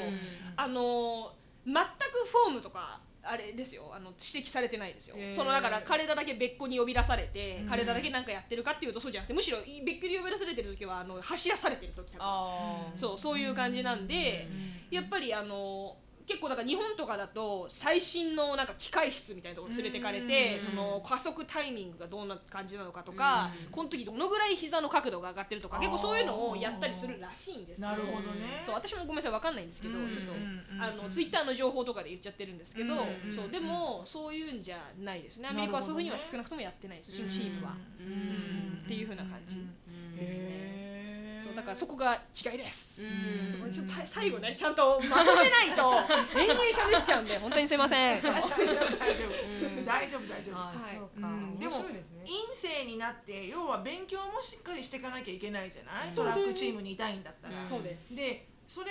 あの全くフォームとかあれですよ。あの指摘されてないですよ。へー。そのだから彼らだけ別個に呼び出されて、うん。彼らだけなんかやってるかっていうとそうじゃなくてむしろ別個に呼び出されてる時はあの走らされてる時とか。そうそういう感じなんで、やっぱりあの結構だから日本とかだと最新のなんか機械室みたいなところに連れてかれて、うんその加速タイミングがどんな感じなのかとか、うんこの時どのぐらい膝の角度が上がってるとか結構そういうのをやったりするらしいんですよなるほどね。そう私もごめんなさいわかんないんですけど、うんちょっと、うんあのツイッターの情報とかで言っちゃってるんですけど、うんそうでもそういうんじゃないですね。アメリカはそういうふうには少なくともやってないです。うちのチームは、っていう風な感じうんですねだからそこが違いです、うん。ちょっとた最後ねちゃんとまとめないと。延々喋っちゃうんで本当にすいません。大丈夫大丈うん。夫大丈夫大丈夫。あはい。でも面白いですね。院生になって要は勉強もしっかりしていかなきゃいけないじゃない？トラックチームにいたいんだったら。そうです。でそれ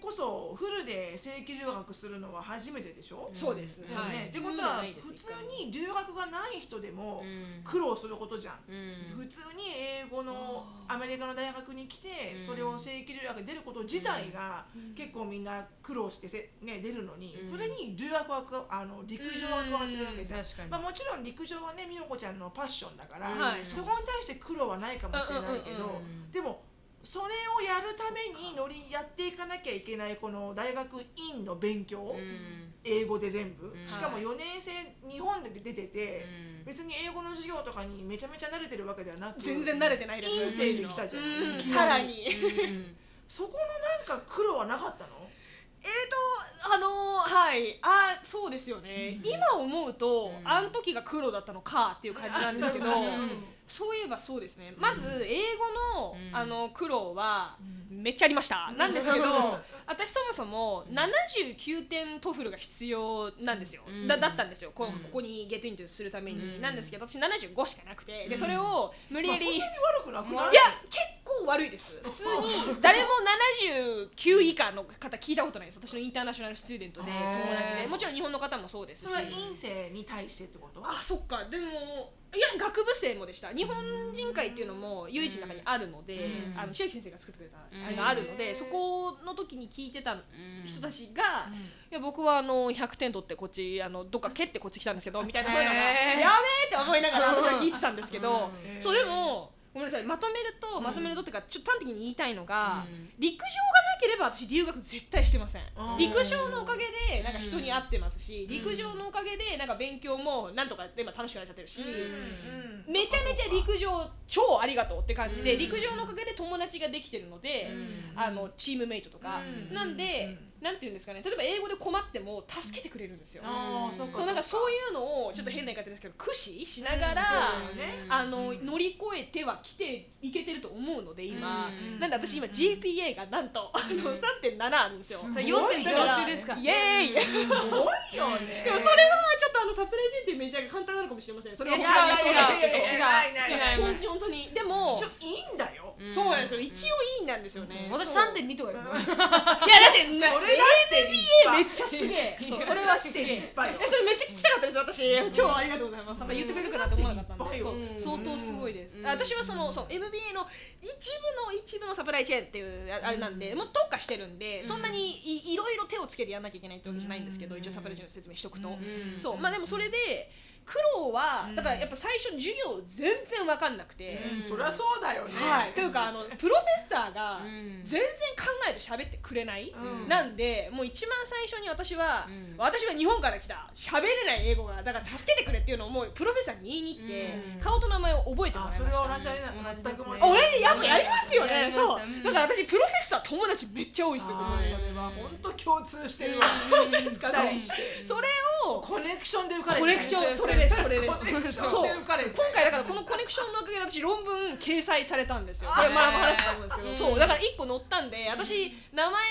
こそフルで正規留学するのは初めてでしょ、そうです。ね、はい。ってことは普通に留学がない人でもうん。苦労することじゃん、うん。普通に英語のアメリカの大学に来てうん。それを正規留学で出ること自体が結構みんな苦労してせ、ね、出るのにうん。それに留学はあの陸上は加わってるわけじゃん。まあ、もちろん陸上はね美代子ちゃんのパッションだから、はい。そこに対して苦労はないかもしれないけど、うんうんうんうん。でもそれをやるために乗りやっていかなきゃいけないこの大学院の勉強、うん。英語で全部、うん。しかも4年生日本で出てて、うん。別に英語の授業とかにめちゃめちゃ慣れてるわけではなく全然慣れてないです。院生で来たじゃないうんさらに。うん。そこのなんか苦労はなかったの？えーとあのーはい。あそうですよね、うん。今思うと、うん。あの時が苦労だったのかっていう感じなんですけど、うんそういえばそうですね。まず英語の,、うん。あの苦労はうめっちゃありました、なんですけど、う ん私そもそも79点 TOEFL が必要なんですよ、うん。だだったんですよ。こ,、うん。ここに get into するために、うん。なんですけど私75しかなくて。でうん。それを無理やり、まあそんなに悪くなくない？いや結構悪いです。普通に誰も79以下の方聞いたことないです。私のインターナショナルスチューデントで友達で。もちろん日本の方もそうですし。それは院生に対してってこと？あそっか。でもいや学部生もでした。日本人会っていうのも唯一の中にあるので、うん。あの千秋先生が作ってくれたうん。あれがあるので、そこの時に聞いてたうん。人たちが、いや僕はあの100点取ってこっちあのどっか蹴ってこっち来たんですけどみたいなそういうのがやべえって思いながら私は聞いてたんですけど、うん。そうでもごめんなさいまとめると、うん。まとめるとっていうかちょっと端的に言いたいのが、うん。陸上がなければ私留学絶対してません、うん。陸上のおかげでなんか人に会ってますし、ん。陸上のおかげでなんか勉強もなんとか今楽しくなっちゃってるし、うん。めちゃめちゃ陸上超ありがとうって感じで、うん。陸上のおかげで友達ができてるので、うん。あのチームメイトとか、うん。なんで、なんていうんですかね。例えば英語で困っても助けてくれるんですよ、そうなんかそうういうのをちょっと変な言い方ですけど駆使しながら、うん。ねあのうん。乗り越えては来ていけてると思うので今、うん。なんで私今 GPA がなんと、あの3.7あるんですよ。すごい4.0中ですか。イエーイ。すごいよね。でもそれはちょっとあのサプライチェーンっていうメジャーが簡単なのかもしれません。それは違う違う。違う違います。本当に。でもいいんだよ。うんそうなんですよ。一応いいんなんですよね。私そう。3.2とかですよいやだってなそれだって立派めっちゃすげえ。そうそれはすげえ。えそれめっちゃ聞きたかったです私。超ありがとうございます。うん言ってくれるかなと思わなかったんで。相当すごいです。うん私はそのそう MBA の一部の一部のサプライチェーンっていうああれなんで、もう特化してるんで、うんそんなにいいろいろ手をつけてやんなきゃいけないってわけじゃないんですけど、うん一応サプライチェーンの説明しとくと。うんそうまあでもそれで苦労はだからやっぱ最初授業全然わかんなくて。うん。そりゃそうだよね。はい、というかあのプロフェッサーがうん。全然考えて喋ってくれない、うん。なんでもう一番最初に私は、うん。私は日本から来た喋れない英語がだから助けてくれっていうのをもうプロフェッサーに言いに行って、うん。顔と名前を覚えてもあらいました。それは同じだね同じ俺やっぱやりますよね。そう。うん。だから私プロフェッサー友達めっちゃ多いですよ。それは本当共通してるわ。本当 ですか？二人して。それネクションで受かれてコネクションそれですそれです。コネクションそうで受かれて今回だからこのコネクションのおかげで私論文掲載されたんですよ。あこれ前も話したと思うんですけど、うん。そう。だから1個載ったんで私名前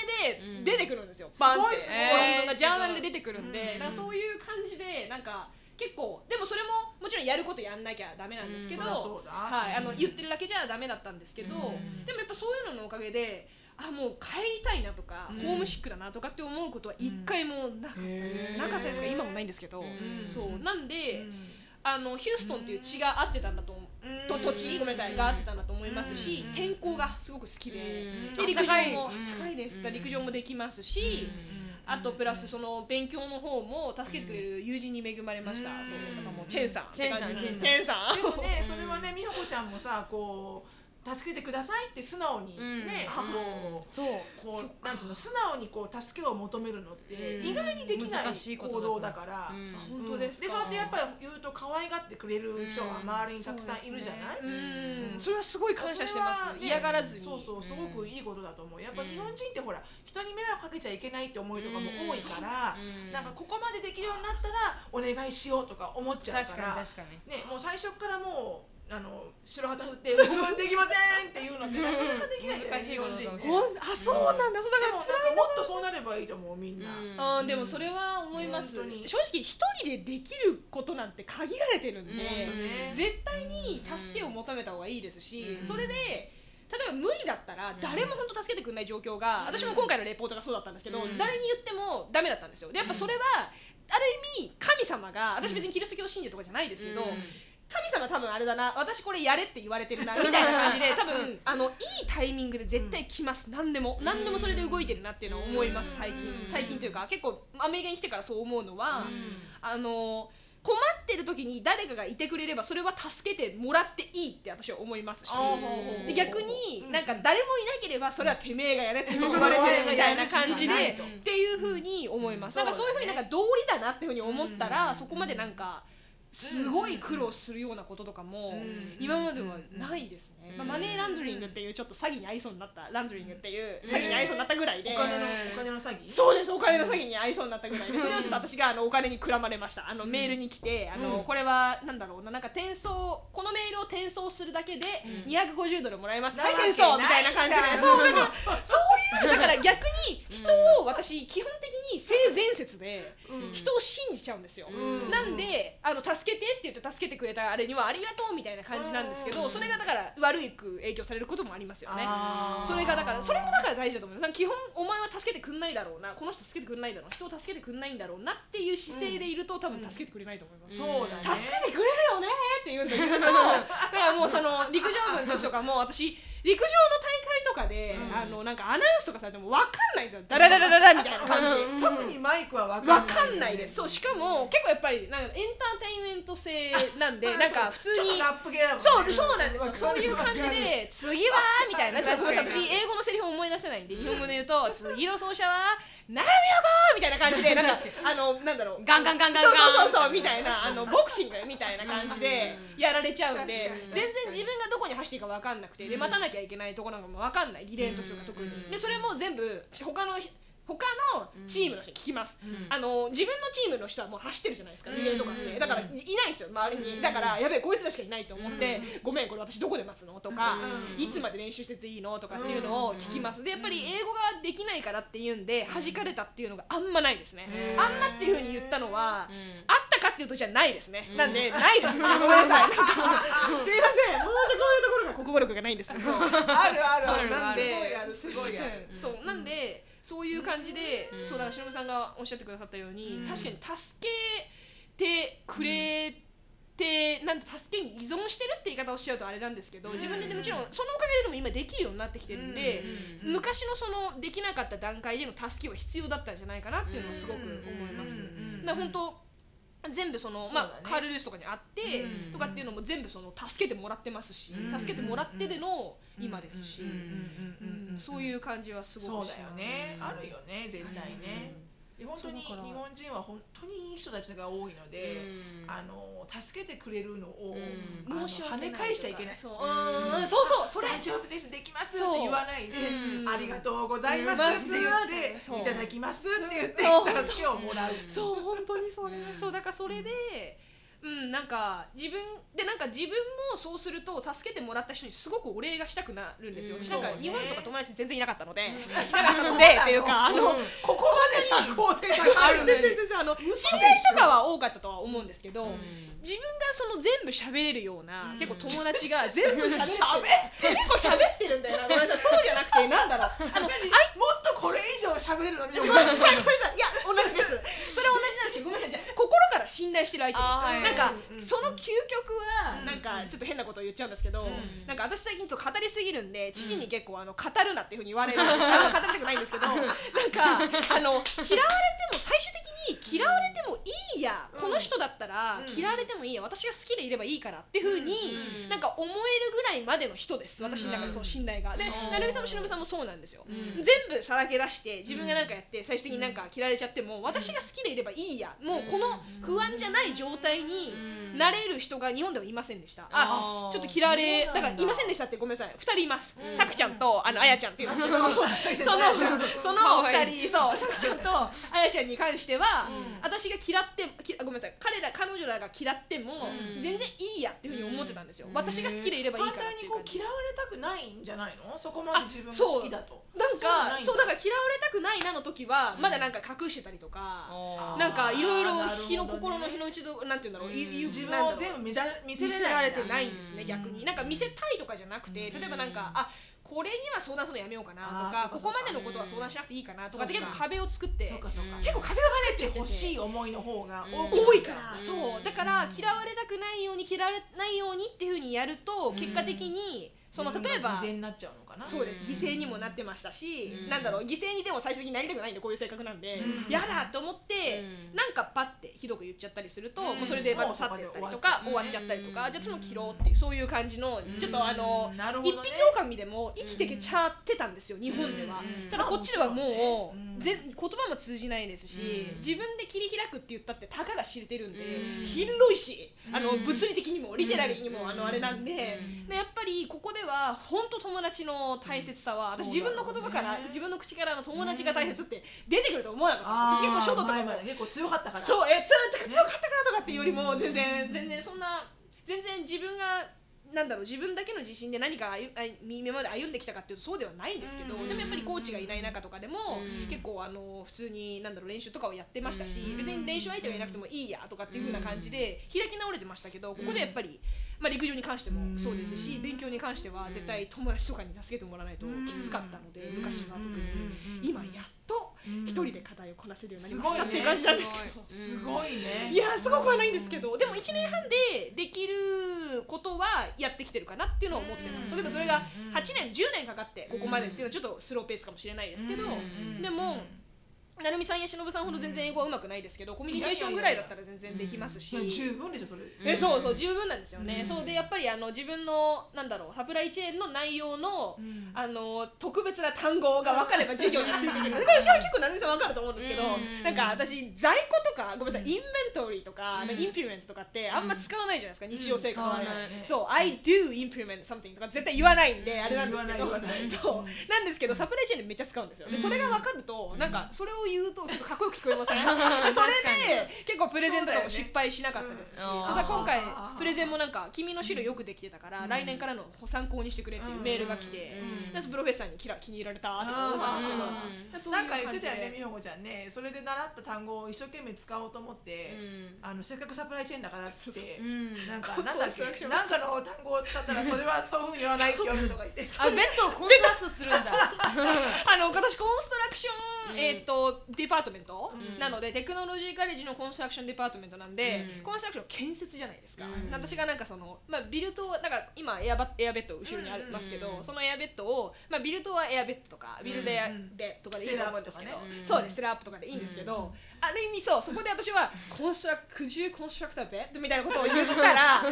で出てくるんですよ、バンって。すごいジャーナルで出てくるんで、うん。だからそういう感じでなんか結構でもそれももちろんやることやんなきゃダメなんですけど、はい、あのうん言ってるだけじゃダメだったんですけど、うん。でもやっぱそういうののおかげであもう帰りたいなとか、うん。ホームシックだなとかって思うことは一回もなかったです、うんなかったですか今もないんですけど、うん。そう。なんで、うん。あのヒューストンっていう地が合ってたんだと思う、うん。と土地ごめんなさいが合ってたんだと思いますし、うん。天候がすごく好きで,、うん。で陸上高いもうん。高いです、うん。陸上もできますし、うん。あとプラスその勉強の方も助けてくれる友人に恵まれました、うん。そう。だからもうチェンさんって感じ。チェンさんチェンさん。でもねそれはね美穂子ちゃんもさこう助けてくださいって素直にね、うん。こう。そう。こうなんつうの素直にこう助けを求めるのってうん。意外にできない行動だから、うん。本当ですか。でそうやってやっぱり言うと可愛がってくれる人が周りにたくさんいるじゃない、うん。うん。それはすごい感謝してます、嫌がらずにそうそうすごくいいことだと思うやっぱ日本人ってほら人に迷惑かけちゃいけないって思いとかも多いから、うん。なんかここまでできるようになったらお願いしようとか思っちゃう確から。かに確かに。ね、もう最初からもうあの白旗振って「僕できません!」っていうのってなかなかできないよね難しいことかもしれないほんあそうなんだ、そうだからでもなんかもっとそうなればいいと思うみんな。あーでもそれは思います、正直一人でできることなんて限られてるんで、絶対に助けを求めた方がいいですし、うん。それで例えば無理だったら誰も本当助けてくれない状況が、私も今回のレポートがそうだったんですけど、うん。誰に言ってもダメだったんですよ。でやっぱそれは、ある意味神様が私別にキリスト教信者とかじゃないですけど、うん神様多分あれだな。私これやれって言われてるな。みたいな感じで 多分あのいいタイミングで絶対来ます、何でも何でもそれで動いてるなっていうのを思います最近。うん。最近というか結構アメリカに来てからそう思うのは、うん。あの困ってる時に誰かがいてくれればそれは助けてもらっていいって私は思いますし。逆にうん。なんか誰もいなければそれはてめえがやれって言われてるみたいな感じでうん。っていうふうに思います、うん。なんかそういうふうになんか道理だなっていうふうに思ったら、うん。そこまでなんかすごい苦労するようなこととかもうん。今まではないですね、うん。まあ、マネーランドリングっていうちょっと詐欺に合いそうになったランドリングっていう詐欺に合いそうになったぐらいで、お金のお金の詐欺？そうですお金の詐欺に合いそうになったぐらいで。それをちょっと私があのお金にくらまれました。あのうん。メールに来てあの、うん。これはなんだろうななんか転送このメールを転送するだけでうん。250ドルもらえます、はい。転送みたいな感じで。そう。いうだから逆に人を私基本的に性善説でうん。人を信じちゃうんですよ、うん。なんであの助けてって言って助けてくれたあれにはありがとうみたいな感じなんですけど、うん。それがだから悪く影響されることもありますよね。それがだからそれもだから大事だと思います。基本お前は助けてくんないだろうなこの人助けてくんないだろう人を助けてくんないんだろうなっていう姿勢でいると多分助けてくれないと思います、そうだね。助けてくれるよねって言うんだけど だからもうその陸上部の時とかも私陸上の大会とかで、うん。あのなんかアナウンスとかされても分かんないんですよ。ダラダラダラみたいな感じ、うん。特にマイクは分わかんない。かんないです。そうしかも結構やっぱりなんかエンターテインメント性なんでなんか普通にちょっとラップ系だもんね。そうそうなんですよ。そういう感じで次はみたいなちょっとごめんなさい確かに私英語のセリフを思い出せないんで日本語で言うと次の走者はナルミオゴみたいな感じで なんかあのなんだろう。ガンガンガンガンガン。そうそうそうみたいなあのボクシングみたいな感じでやられちゃうんで全然自分がどこに走っていいか分かんなくてで待たなきゃいけないところなんかも分かんないリレーの時とか特に。でそれも全部他の他のチームの人に聞きます、うん。あの自分のチームの人はもう走ってるじゃないですかリレーとかって、うん。だからいないですよ周りに、うん。だからやべえこいつらしかいないと思って、ごめんこれ私どこで待つの？とか、うん。いつまで練習してていいの？とかっていうのを聞きます。でやっぱり英語ができないからっていうんで弾かれたっていうのがあんまないですね、あんまっていうふうに言ったのは、うん。あったかっていうとじゃないですね、うん。なんでないです。ごめんなさい。すいません。もうこういうところが国語力がないんですあるあるある。そうなんですごいあるすごいある。そうなんでそういう感じで、うん。そうだから忍さんがおっしゃってくださったように、うん。確かに助けてくれて、なんて助けに依存してるって言い方をしちゃうとあれなんですけど、うん。自分でねもちろんそのおかげででも今できるようになってきてるんで、うん。昔のそのできなかった段階での助けは必要だったんじゃないかなっていうのはすごく思います。うん。本当全部そのまあ、カール・ルースとかに会って、うん。とかっていうのも全部その助けてもらってますし、うん。助けてもらってでの今ですし、うん。うん。そういう感じはすごくしそうだよね。うんあるよね絶対ね。で本当に日本人は本当にいい人たちが多いのであの助けてくれるのをうん。あの申し訳ない跳ね返しちゃいけない。そう,、うん。うん、そうそうそれ。大丈夫です。できます。って言わないでうん。ありがとうございますって言っていただきますって言ってそう。助けをもらう。そう。本当にそれ、うん。そうだからそれでうんなんか自分でなんか自分もそうすると助けてもらった人にすごくお礼がしたくなるんですよ、うん。私なんか日本とか友達全然いなかったので、うん。いなかったのでっていうかあの、うんここまで社交性がある 全然全然あの知り合いとかは多かったとは思うんですけど、自分がその全部喋れるような、うん。結構友達が全部喋って 結構喋ってるんだよな。ごめんなさいそうじゃなくてなんだろう。あの もっとこれ以上喋れるのにごめんなさい。なさい。いや同じです。それ同じけどごめんなさいじゃあ心から信頼してる相手です、なんか、うんその究極はうんなんかちょっと変なことを言っちゃうんですけど、ん。なんか私最近ちょっと語りすぎるんで父に結構あの語るなっていうふうに言われるんですあんま語りたくないんですけどなんかあの嫌われても最終的に嫌われてもいいや、うん。この人だったらうん。嫌われてもいいや。私が好きでいればいいからっていうふうに、うん。なんか思えるぐらいまでの人です。私の中でその信頼が。でうん。成美さんも忍さんもそうなんですよ。うん。全部さらけ出して自分が何かやって最終的になんか嫌われちゃっても私が好きでいればいいやもうこの不安じゃない状態になれる人が日本ではいませんでした。ああー。ちょっと嫌われだ。だからいませんでしたってごめんなさい。2人います。うん。さくちゃんとあのあやちゃんっていうんですけど。その そのかわい。2人そうさくちゃんとあやちゃんに関してはうん。私が嫌ってきごめんなさい。彼ら彼女らが嫌ってもうん。全然いいやっていうふうに思ってたんですよ。うん。私が好きでいればいいから反対にこっていう感じ。う嫌われたくないんじゃないの？そこまで自分がそう。好きだと。なんかそうだ。から嫌われたくないなの時はうんまだなんか隠してたりとかなんかいろいろ日の心の日の一度なんていうんだろううん。自分を全部見せ見せられてないんですねうん。逆に。なんか見せたいとかじゃなくてうん。例えばなんかあこれには相談するのやめようかなとかここまでのことは相談しなくていいかなとかって結構壁を作ってそうかそうか。うん結構壁を作っててほしい思いの方が多くうん。多いから、うん。そう。だから嫌われたくないように嫌われないようにっていうふうにやると結果的にその例えば自然になっちゃうのかな。そうです。うん。犠牲にもなってましたし、うん。なんだろう犠牲にでも最終的になりたくないんでこういう性格なんで、うん。やだと思って、うん。なんかパッてひどく言っちゃったりすると、うん。もうそれでまた去ってったりとか終わっちゃったりとか、うん。じゃあちょっと切ろうっていうそういう感じの、うん。ちょっとあの、ね。一匹狼でも生きてけちゃってたんですよ日本では、うん。ただこっちではもう、うん。ぜ言葉も通じないですし、うん。自分で切り開くって言ったってたかが知れてるんで、うん。広いしあのうん物理的にもリテラリーにも、うんあのあれなんで,、うん。でやっぱりここでは本当友達の大切さは、うん。私自分の言葉から、自分の口からの友達が大切って出てくると思わなかった。私結構書道とか結構強かったから。そうえ強かった強かったからとかっていうよりもうん。全然全然そんな全然自分がなんだろう自分だけの自信で何か歩あ今まで歩んできたかっていうとそうではないんですけど、うん。でもやっぱりコーチがいない中とかでも、うん。結構あの普通になんだろう練習とかをやってましたし、うん。別に練習相手がいなくてもいいやとかっていう風な感じで開き直れてましたけどここでやっぱり、まあ、陸上に関してもそうですし、うん勉強に関しては絶対友達とかに助けてもらわないときつかったので、うん。昔は特に、うん。今やっとうん。一人で課題をこなせるようになりましたって感じなんですけど。すごい。ね。いやすごくはないんですけどでも1年半でできることはやってきてるかなっていうのは思ってます。うん。例えばそれがうん8年10年かかってここまでっていうのはちょっとスローペースかもしれないですけどうん。でも成美さんや忍さんほど全然英語は上手くないですけどコミュニケーションぐらいだったら全然できますし。十分でしょそれ。えそうそう十分なんですよね、うん。そうでやっぱりあの自分のなんだろうサプライチェーンの内容の、うん。あの特別な単語が分かれば授業についてくる。これ今日結構成美さん分かると思うんですけど、うん。なんか私在庫とかごめんなさい、うんインベントリーとか、うん。インプリメントとかってあんま使わないじゃないですか、日常生活で、そう「I do implement something」とか絶対言わないんで、あれなんですけど。そう。なんですけどサプライチェーンでめっちゃ使うんですよ。でうん。それが分かると、なんかそれを言うとちょっとかっこよく聞こえません？それで結構プレゼントとかも失敗しなかったですしそねそれで今回プレゼンもなんか「君の資料よくできてたから、うん。来年からの参考にしてくれ」っていうメールが来て、うん。でプロフェッサーにキラ気に入られたとか思ったんですけどなんか言ってたよね美穂子ちゃんね。それで習った単語を一生懸命使おうと思って、あのせっかくサプライチェーンだからっつって、うん。なんかなんだっけ？なんかの単語を使ったらそれはそういうふうに言わないって言われるとか言って。あベッドをコンストラクトするんだ。あの私コンストラクション、うん。えー、とデパートメント、うん。なのでテクノロジーカレッジのコンストラクションデパートメントなんで、うん。コンストラクション建設じゃないですか、うん。私がなんかその、まあ、ビルトなんか今エアバエアベッド後ろにありますけど、うんそのエアベッドを、まあ、ビルトはエアベッドとかビルドエアうんベッドとかでいいと思うんですけど、そうですセラップとかでいいんですけど、ある意味そうそこで私はコンストラクジュコンストラクターベッドみたいなことを言ったらは？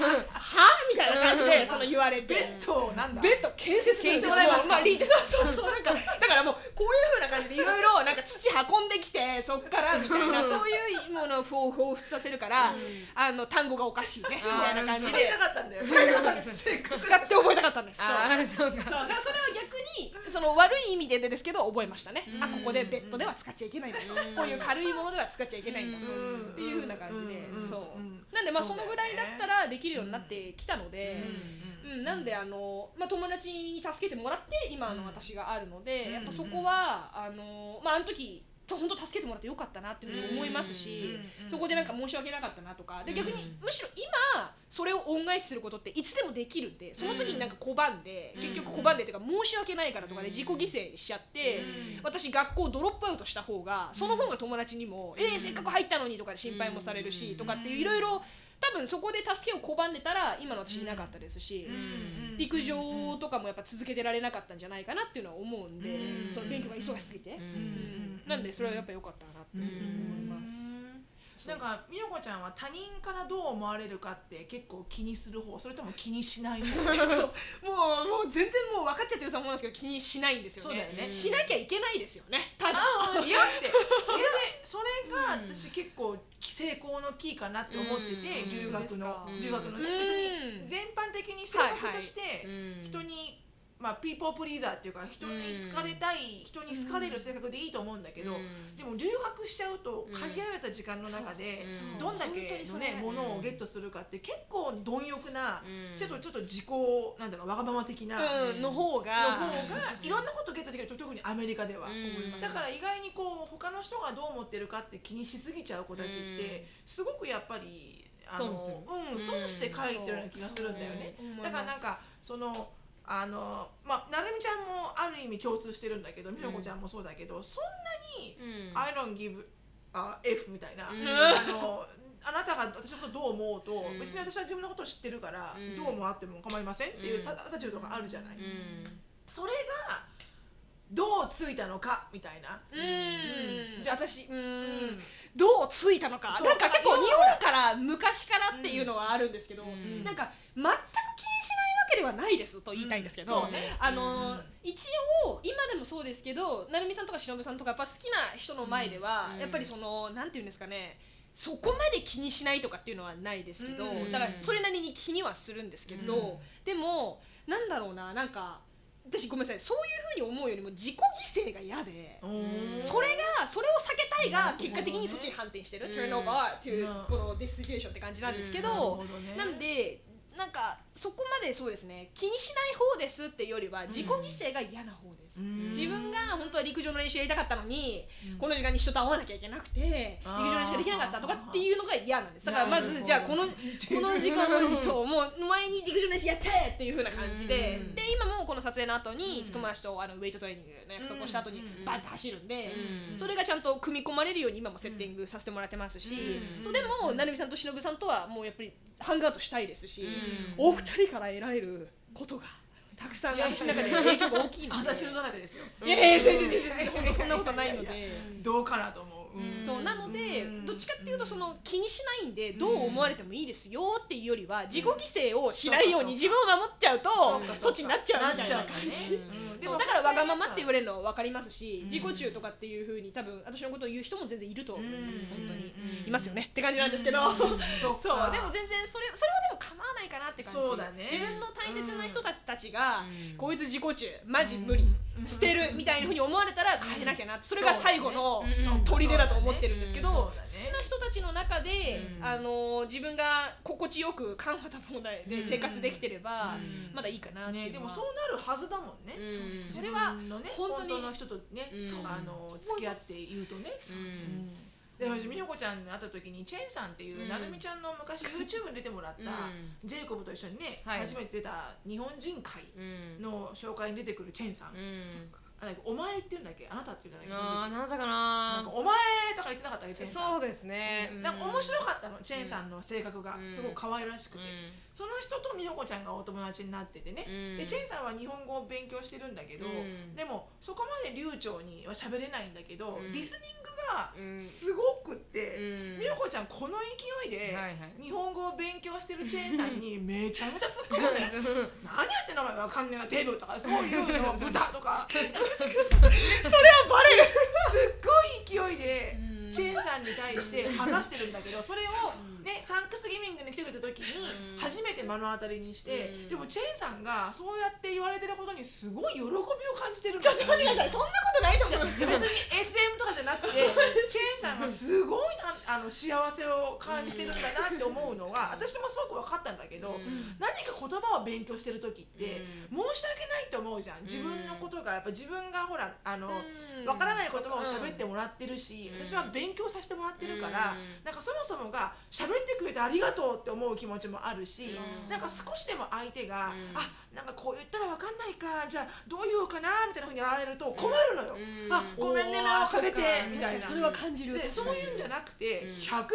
みたいな感じでその言われて。ベッドをなんだ？ベッド建設してもらいます。かそうそうそう。なんかだからもうこういう風な感じでいろいろなんか土運んできてそっからみたいなそういうものを彷彿させるから、あの単語がおかしいねみたいな感じで。使いたかったんだよ使いたかったんです使って覚えたかったんです。そう。そうか。そう。だからそれは逆にその悪い意味でですけど覚えましたね、うん。あここでベッドでは使っちゃいけないこういう軽いものでは使っちゃいけないんだ。っていう風な感じで、うん。そう、うん。なんでまあそのぐらいだったらできるようになってきたので、うん。うん、なんであの、まあ、友達に助けてもらって今の私があるので、うん。やっぱそこはあのまああの時本当助けてもらってよかったなっていうふうに思いますし、うんそこでなんか申し訳なかったなとか。で逆にうんむしろ今それを恩返しすることっていつでもできるんでその時になんか拒んで、うん。結局拒んでっていうか申し訳ないからとかで自己犠牲しちゃって、うん。私学校ドロップアウトした方がその方が友達にも「えー、せっかく入ったのに」とかで心配もされるし、うん。とかっていういろいろ多分そこで助けを拒んでたら今の私いなかったですし。うん陸上とかもやっぱ続けてられなかったんじゃないかなっていうのは思うんで、うんその勉強が忙しすぎて、うんうんなんでそれはやっぱ良かったなって思います。なんか美代子ちゃんは他人からどう思われるかって結構気にする方それとも気にしない方？もうもう全然もう分かっちゃってると思うんですけど気にしないんですよね。そうだよね。しなきゃいけないですよね。ただ。違って。それでそれがうん私結構成功のキーかなって思っててうん。留学のうん。留学のね。うん。別に全般的に性格としてうん。人にまあピーポープリーザーっていうか人に好かれたい人に好かれる性格でいいと思うんだけどうん。でも留学しちゃうと限られた時間の中でうんどんだけのにそれね。ものをゲットするかって結構貪欲なうん。ちょっとちょっと自己なんだろうわがまま的なのうん。の方が。方がいろんなことゲットできる。特にアメリカでは。うん。だから意外にこう他の人がどう思ってるかって気にしすぎちゃう子たちってすごくやっぱりあの損うん損して帰ってるような気がするんだよね。だからなんかそのあのまあなるみちゃんもある意味共通してるんだけど美穂子ちゃんもそうだけど、そんなにうん。I don't give a F みたいな、うん。あのあなたが私のことどう思うと、うん。別に私は自分のことを知ってるから、うん。どう思あっても構いませんっていううん。たタチルとかあるじゃない、うん。それがどうついたのかみたいな、うーん。じゃあ私うん。ん。どうついたのか。なんか結構あ日本から昔からっていうのはあるんですけど、うん。なんか全く気にしないわけではないですと言いたいんですけど、そうね。あのーうん。一応今でもそうですけど成美さんとか忍さんとかやっぱ好きな人の前では、うん。やっぱりそのなんていうんですかねそこまで気にしないとかっていうのはないですけど、うん。だからそれなりに気にはするんですけど、うん。でもなんだろうななんか私ごめんなさいそういうふうに思うよりも自己犠牲が嫌で。うん。それがそれを避けたいが結果的にそっちに反転してる、うん。turn over to うん。この this situation って感じなんですけど、なね。なんでなんかそこまでそうですね。気にしない方ですっていうよりは自己犠牲が嫌な方です、うん。自分が本当は陸上の練習やりたかったのに、うん。この時間に人と会わなきゃいけなくて陸上の練習ができなかったとかっていうのが嫌なんです。だからまずじゃあこのこの時間にそうもう前に陸上の練習やっちゃえっていう風な感じで、うん。で今もこの撮影の後にうん。友達とあのウェイトトレーニングの約束をした後にうんバンって走るんで、うん。それがちゃんと組み込まれるように今もセッティングさせてもらってますし、うん。それでも成美さんと忍さんとはもうやっぱりハングアウトしたいですし、うん。お二人から得られることがたくさん私の中で影響が大きいので。私の中でですよ。全然全然全然本当そんなことないので。どうかなと思う、うんそうなのでうん。どっちかっていうとその気にしないんでどう思われてもいいですよっていうよりは自己犠牲をしないように自分を守っちゃうとそっちになっちゃうみたいな感じ。からねうん。そう。だからわがままって言われるのは分かりますし、うん。自己中とかっていうふうに多分私のことを言う人も全然いると思います、うん。本当に、うん。いますよね。って感じなんですけど、うん。そうか。でも全然それそれはでも構わないかなって感じ。そうだね。自分の大切な人たちが、うん。こいつ自己中マジ無理、うん。捨てるみたいなふうに思われたら変えなきゃなってそれが最後の砦だと思ってるんですけど、好きな人たちの中で、うん。あの自分が心地よくカンファタブルで生活できてれば、うん。まだいいかなってでもそうなるはずだもんね。うん。それは本当の人とね、うん。あの付き合っているとね。う。ん。で私美穂子ちゃんに会った時にチェンさんっていう、うん。なるみちゃんの昔 YouTube に出てもらった、うん。ジェイコブと一緒にね、はい。初めて出た日本人会うん。の紹介に出てくるチェンさんあなんかお前って言うんだっけ？あなたって言うんだっけあーなんだかな。なんかお前とか言ってなかった？っけチェンさん。そうですね。なんか面白かったのチェンさんの性格が、うん。すごい可愛らしくて、その人と美穂子ちゃんがお友達になっててね、うん。でチェンさんは日本語を勉強してるんだけど、うん。でもそこまで流暢には喋れないんだけど、うん。リスニングがうん。すごくって、うん。美穂子ちゃんこの勢いで日本語を勉強してるチェンさんにめちゃめちゃ突っ込むんです何やってんのわかんねえなテーブルとかそういうの豚とか。それはバレる。すっごい勢いでうん。チェンさんに対して話してるんだけどそれをねサンクスギミングに来てくれた時にうん。初めて目の当たりにしてうん。でもチェンさんがそうやって言われてることにすごい喜びを感じてるんちょっと待ってください。そんなことないと思います別に SM とかじゃなくてチェーンさんがすごいたあの幸せを感じてるんだなって思うのが私もすごく分かったんだけど、うん。何か言葉を勉強してる時って、申し訳ないって思うじゃん。自分のことがやっぱ自分がほらあの、分からない言葉を喋ってもらってるし、うん。私は勉強させてもらってるから、うん。なんかそもそもが喋ってくれてありがとうって思う気持ちもあるし、うん。なんか少しでも相手が、うん。あなんかこう言ったら分かんないかじゃあどう言おうかなみたいなふうにやられると困るのよ、うん。あごめんね目をかけてみたいなそれは感じるでそういうんじゃなくてうん。100%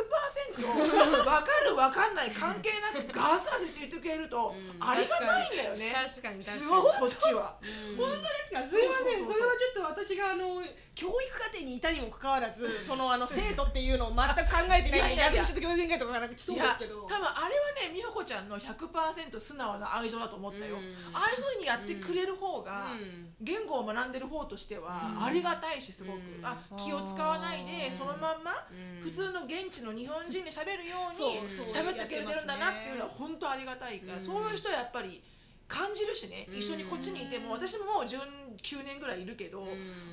分かる分かんない関係なくガツガツって言ってくれるとうん。ありがたいんだよね、確かに確かに。すごくこっちは。本すか？すいません。それはちょっと私があの教育課程にいたにもかかわらず そのあの生徒っていうのを全く考えてない。逆にちょっと教育委員会とかがなんか来そうですけど。多分あれはね美穂子ちゃんの100%素直な愛情だと思ったよ、うん。ああいうふうにやってくれる方が、うん。言語を学んでる方としてはうん。ありがたいしすごく、うん。あ気を使わないでうん。そのまんまうん。普通の現地の日本人で喋るように喋ってくれてるんだなっていうのは本当ありがたいから、うん。そういう人はやっぱり感じるしね、うん。一緒にこっちにいても私ももう19年ぐらいいるけど、うん。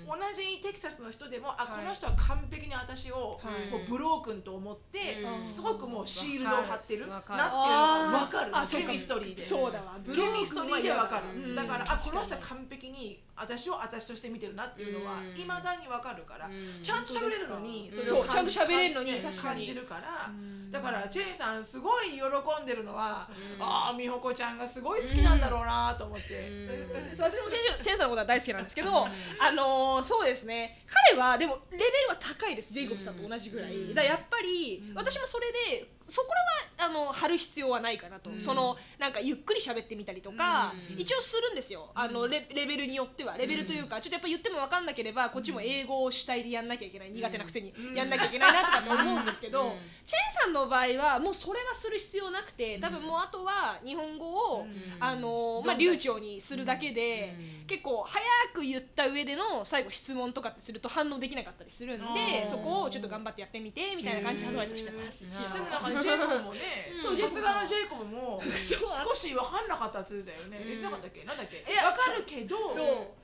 同じテキサスの人でもあ、はい。この人は完璧に私を、はい。もうブロークンと思って、うん。すごくもうシールドを貼ってるなっていうのが分かる。ケミストリーで。そうだわ。ケミストリーでわかる、うん。だからあこの人は完璧に私を私として見てるなっていうのはうん。いまだにわかるから、うん。ちゃんと喋れるのにそうそう感じちゃんと喋れるのに感確かに。感じるからだからチェーンさんすごい喜んでるのは、うん。ああ美穂子ちゃんがすごい好きなんだろうなと思って、うん。そう私もチェンチェンさんのことは大好きなんですけど、あのーそうですね。彼はでもレベルは高いです。ジェイコブさんと同じぐらい、うん。だやっぱり、うん。私もそれでそこらはあの張る必要はないかなと、うん。そのなんかゆっくり喋ってみたりとか、うん。一応するんですよ。あのレレベルによっては。レベルというか、ちょっとやっぱ言っても分かんなければこっちも英語を主体でやんなきゃいけない。苦手なくせにうん。やんなきゃいけないなとかって思うんですけど、うん。チェンさんの場合はもうそれはする必要なくて多分もうあとは日本語を、うん。あのまあ、流暢にするだけで、うん。結構早く言った上での最後質問とかってすると反応できなかったりするんでそこをちょっと頑張ってやってみてみたいな感じでアドバイスしてます。ジェイコブもねうん。さすがのジェイコブも少し分かんなかったっつうだよね。う。ん言ってなかったっけなんだっけ分かるけど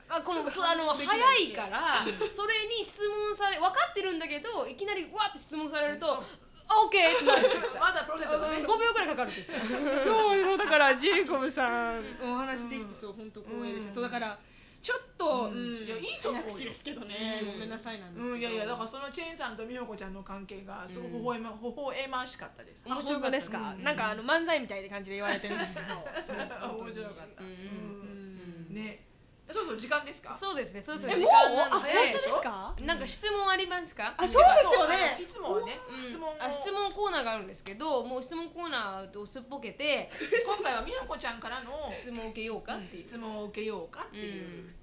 あこのあの早いからそれに質問され分かってるんだけどいきなりわって質問されると「オッケー! 」っまだプロセスがね。5秒ぐらいかかるそうそうだからジェイコブさんお話できてそう本当光栄でした、うん。そうだからちょっと、ううん。んいやいいと思うよですけどね、うん。ごめんなさいなんですけど、うん、いやいやだからそのチェーンさんと美穂子ちゃんの関係がすごく微笑ま,、微笑ましかったです。あ本当ですか、うん。なんかあの漫才みたいな感じで言われてるんですけど。面白かった。うん。うん。ね、そうそう時間ですか？そうですねそろそう時間なあ本ので当ですか？なんか質問ありますか？あそうですよね。いつもはね、うん。質問を。あ質問コーナーがあるんですけどもう質問コーナーをすっぽけて 今回は美穂子ちゃんからの質問を受けようかっていう。質問を受けようかっていう。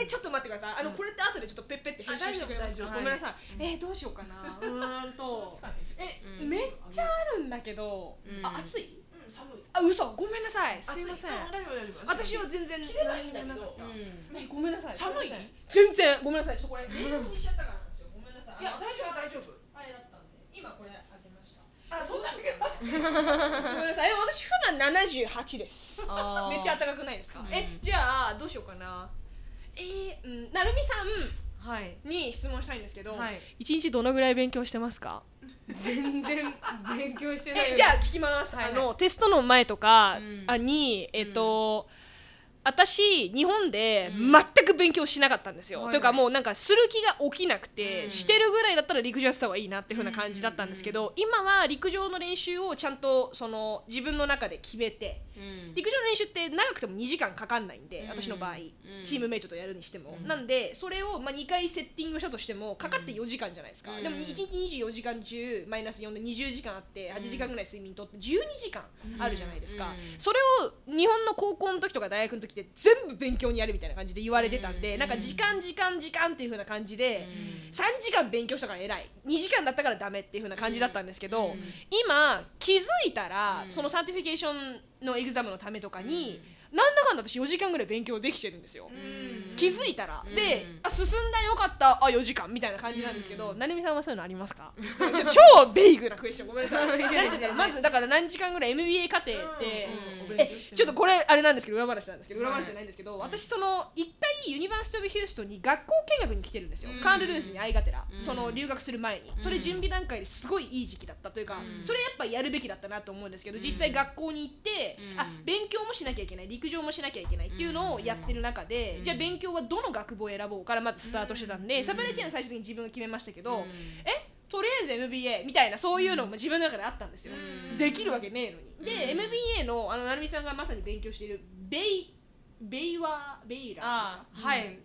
えー、ちょっと待ってください。あのこれって後でちょっとペッペって編集してくれますごめんなさい、えー、どうしようかな。うーんと。え、うん。めっちゃあるんだけど、うん。あ暑い？うん寒い。あ嘘。ごめんなさい。すいません。暑いうん大丈夫大丈夫。私は全然切れないんだけど。うん。えごめんなさい。寒い？全然。ごめんなさい。ちょっとこれ冷凍にしちゃったからなんですよ。ごめんなさい。い。や大丈夫大丈夫。あれだったんで。今これ開けました。あそんなごめんなさい。え私普段78です。あー。めっちゃ暖かくないですか、うん。えじゃあどうしようかな。えー、うん、なるみさん。はいに質問したいんですけど、はい。一日どのぐらい勉強してますか？全然勉強してない えじゃあ聞きます、はいはい。あのテストの前とかうん。えっと、私日本でうん。全く勉強しなかったんですよ、はい。はいというかもうなんかする気が起きなくて、うん。してるぐらいだったら陸上やってた方がいいなっていう風な感じだったんですけど、今は陸上の練習をちゃんとその自分の中で決めてうん。陸上の練習って長くても2時間かかんないんで、うん。私の場合、ん。チームメイトとやるにしても、うん。なんでそれをまあ2回セッティングしたとしてもかかって4時間じゃないですか、うん。でも1日24時間中マイナス4で20時間あって8時間ぐらい睡眠とって12時間あるじゃないですか、うん。それを日本の高校の時とか大学の時って全部勉強にやるみたいな感じで言われてたんで、うん。なんか時間時間時間っていう風な感じで、うん。3時間勉強したから偉い。2時間だったからダメっていう風な感じだったんですけど、うん。今気づいたら、うん。その certification の exam のためとかに、なんだかんだ私4時間ぐらい勉強できてるんですよ、うん。気づいたら、うん。であ進んだよかった。あ4時間みたいな感じなんですけど、うん。なるみさんはそういうのありますか？超ベイグなクエスチョンごめんなさい。まずだから何時間ぐらい MBA 課程って、ちょっとこれあれなんですけど裏話なん。ですけど裏はい話じゃないんですけど、私その一回ユニバーシティ・オブ・ヒューストンに学校見学に来てるんですよ、うん。カール・ルースに相がてら、うん。その留学する前に、それ準備段階ですごいいい時期だったというか、うん。それやっぱやるべきだったなと思うんですけど、うん。実際学校に行って、うん。あ勉強もしなきゃいけない陸上もしなきゃいけないっていうのをやってる中で、うん。じゃあ勉強はどの学部を選ぼうからまずスタートしてたんで、うん。サプライチェーンは最終的に自分が決めましたけど、うん。え？とりあえず MBA みたいなそういうのも自分の中であったんですよ、うん。できるわけねえのに、でうん。MBA のあの成美さんがまさに勉強しているベイベイワベイラーあですか？はい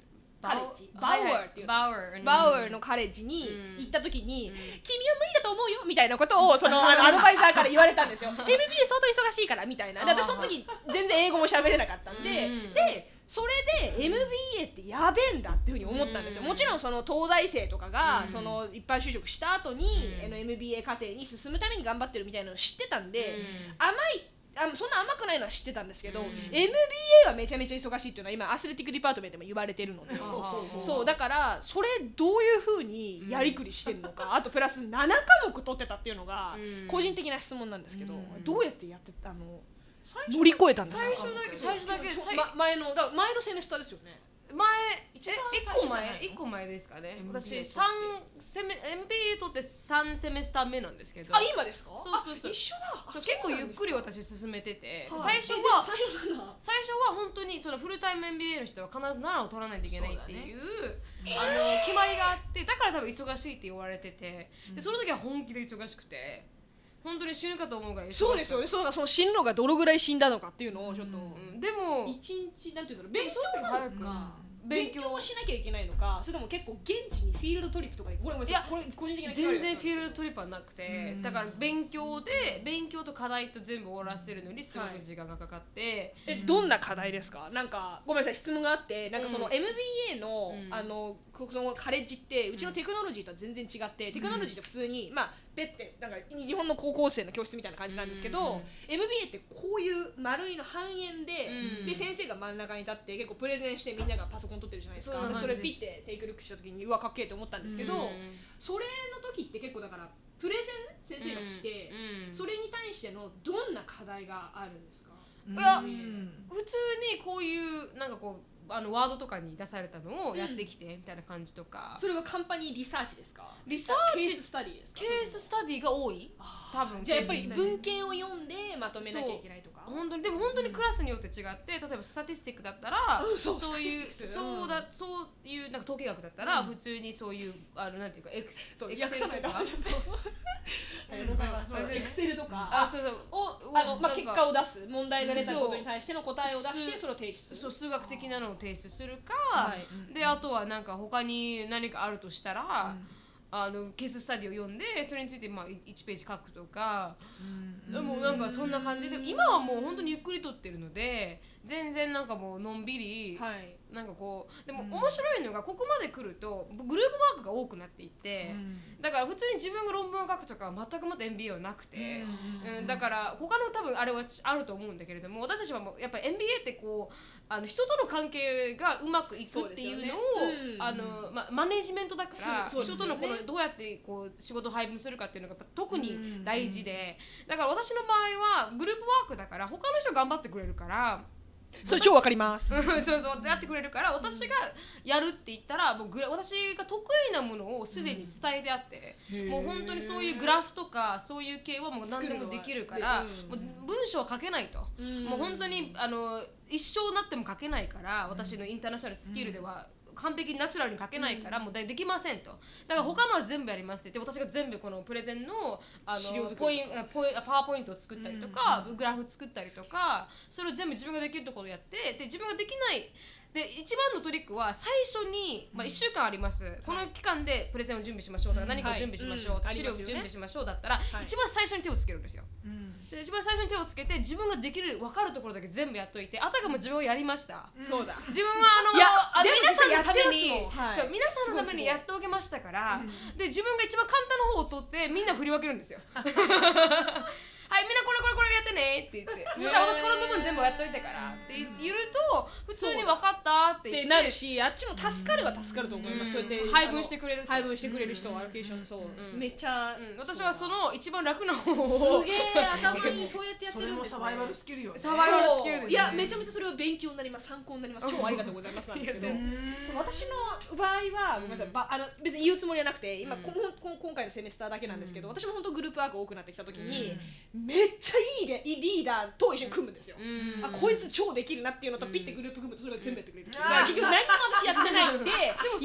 カレッジバウアーっていうの。バウアーバウアーのカレッジにうん。行った時に、うん君は無理だと思うよみたいなことをその アドバイザーから言われたんですよ MBA 相当忙しいからみたいな。で私その時全然英語も喋れなかったんで、うん。でそれで MBA ってやべえんだっていうふうに思ったんですよ、うん。もちろんその東大生とかが、うん。その一般就職した後に、うん。MBA 課程に進むために頑張ってるみたいなのを知ってたんで、うん。甘いあそんな甘くないのは知ってたんですけど、うん。MBA はめちゃめちゃ忙しいっていうのは今 athletic department でも言われてるので。そうだからそれどういうふうにやりくりしてるのか、あとプラス7科目取ってたっていうのがうん。個人的な質問なんですけど、うん。どうやってやってあの？乗り越えたんですか？最初だけ最初だけ前のだ前の semester ですよね前一番最個前初じゃないの？一個前ですかね。MBA 私三セメ MBA とって三 semester 目なんですけど。あ今ですか？そうそうそう。あ一緒だ。そう結構ゆっくりは私進めてて、はい。最初は最初最初は本当にそのフルタイム MBA の人は必ず7を取らないといけないっていうあの決まりがあってだから多分忙しいって言われてて。でその時は本気で忙しくて本当に死ぬかと思うぐらいそうですよね。そうだその進路がどのぐらい死んだのかっていうのをちょっと。うん。でも一日なんていうんだろう勉強早く。勉強。しなきゃいけないのかそれとも結構現地にフィールドトリップとかにこれいいやこれ個人的な全然フィールドトトリップはなくてうん。だから勉強で勉強と課題と全部終わらせるのにすごく時間がかかって、えどんな課題ですか？なんかごめんなさい質問があってなんかそのうん MBA の,、うん。あのこそのカレッジってうちのテクノロジーとは全然違って、テクノロジーって普通にまあべってなんか日本の高校生の教室みたいな感じなんですけど、うん MBA ってこういう丸いの半円で、うんで先生が真ん中に立って結構プレゼンしてみんながパソコン取ってるじゃないですか。それピッてテイクルックした時にうわかっけえと思ったんですけど、うんそれの時って結構だからプレゼン先生がして、うんそれに対してのどんな課題があるんですか？うんいやうん。普通にこういうなんかこうあのワードとかに出されたのをやってきてみたいな感じとか、それは company research ですか？リサーチケーススタディですか？ケーススタディが多い。多分。じゃあやっぱり文献を読んでまとめなきゃいけないとか本当にでも本当にクラスによって違って例えば statistic だったら、うん。そうそういうそうだそういうなんか統計学だったら、普通にそういうあのなんていうかエクスそと ありがとうございます。そうエクセルとか。あそうそう。をあの、まあ、結果を出す問題が出たことに対しての答えを出してすそれを提出。するそう数学的なのを提出するか、はい。であとはなんか他に何かあるとしたら、あのケーススタディを読んでそれについてまあ1ページ書くとか、でもなんかそんな感じで今はもう本当にゆっくりとってるので全然なんかもうのんびり、はいなんかこうでも面白いのがここまで来るとグループワークが多くなっていって、だから普通に自分が論文を書くとかは全くもって MBA はなくて、うんだから他の多分あれはあると思うんだけれども私たちはもうやっぱり MBA ってこうあの人との関係がうまくいくっていうのをあの、ま、マネージメントだから、人とのこのどうやってこう仕事を配分するかっていうのが特に大事で、だから私の場合はグループワークだから他の人頑張ってくれるから。それ超わかります。そうそうやってくれるから私がやるって言ったらもう私が得意なものをすでに伝えてあって、うん。もう本当にそういうグラフとかそういう系はもう何でもできるから、作るのはもう文章は書けないと、うん。もう本当にあの一生なっても書けないから私のインターナショナルスキルでは。完璧にナチュラルに書けないからもうでできませんと。だから他のは全部やりますって言って私が全部このプレゼンのあのポインあポイパワーポイントを作ったりとか、グラフ作ったりとかそれを全部自分ができるところをやってで自分ができないで一番のトリックは最初に、まあ、1週間あります、この期間でプレゼンを準備しましょうとか、何かを準備しましょう資料を準備しましょうだったら、はい。一番最初に手をつけるんですよ。うん。で一番最初に手をつけて自分ができる分かるところだけ全部やっといてあたかも自分をやりました、そうだ。自分はあの皆さんのために、そう皆さんのためにやっておけましたからで自分が一番簡単な方を取ってみんな振り分けるんですよ はいみんなこれこれこれやってねって言って。私この部分全部やっといたから。って言うと普通に分かったってって。言ってなるしあっちも助かるは助かると思います、うん。そうやって配分してくれる配分してくれる人はアロケーションそう、うん。めっちゃ、うん。私はその一番楽な方を。すげえ頭にそうやってやってるんです、ね、サバイバルスキルよね。サバイバルスキルですねいやめちゃめちゃそれは勉強になります。参考になります。超ありがとうございます。なんですけど。私の場合はごめんなさい、ばあの別に言うつもりはなくて今、うん。こんこん今回のセメスターだけなんですけど、私も本当グループワーク多くなってきた時に、めっちゃいいね。いいリーダーと一緒に組むんですよ、うん。あこいつ超できるなっていうのとピッてグループ組むとそれが全部やってくれる、ん。だから結局何も私やってないんで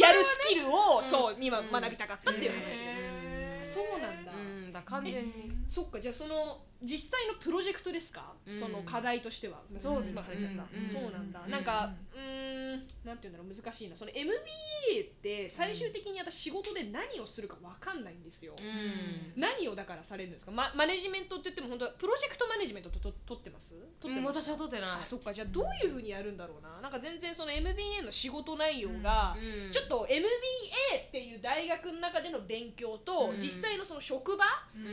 やるスキルを、そう今うん。学びたかったっていう話です、そうなんだ、うん。だ完全にそっかじゃあその実際のプロジェクトですか、うん。その課題としては。そうですうん。そうなんだ、うん。なんかうーんなんて言うんだろう難しいな。その MBA って最終的に私仕事で何をするか分かんないんですよ、うん。何をだからされるんですか、ま、マネジメントって言っても本当はプロジェクトマネジメントとと取ってます？取ってうんます私は取ってない。あそっか。じゃあどういうふうにやるんだろうな？なんか全然その MBA の仕事内容が、うん。ちょっと MBA っていう大学の中での勉強と、うん。実際のその職場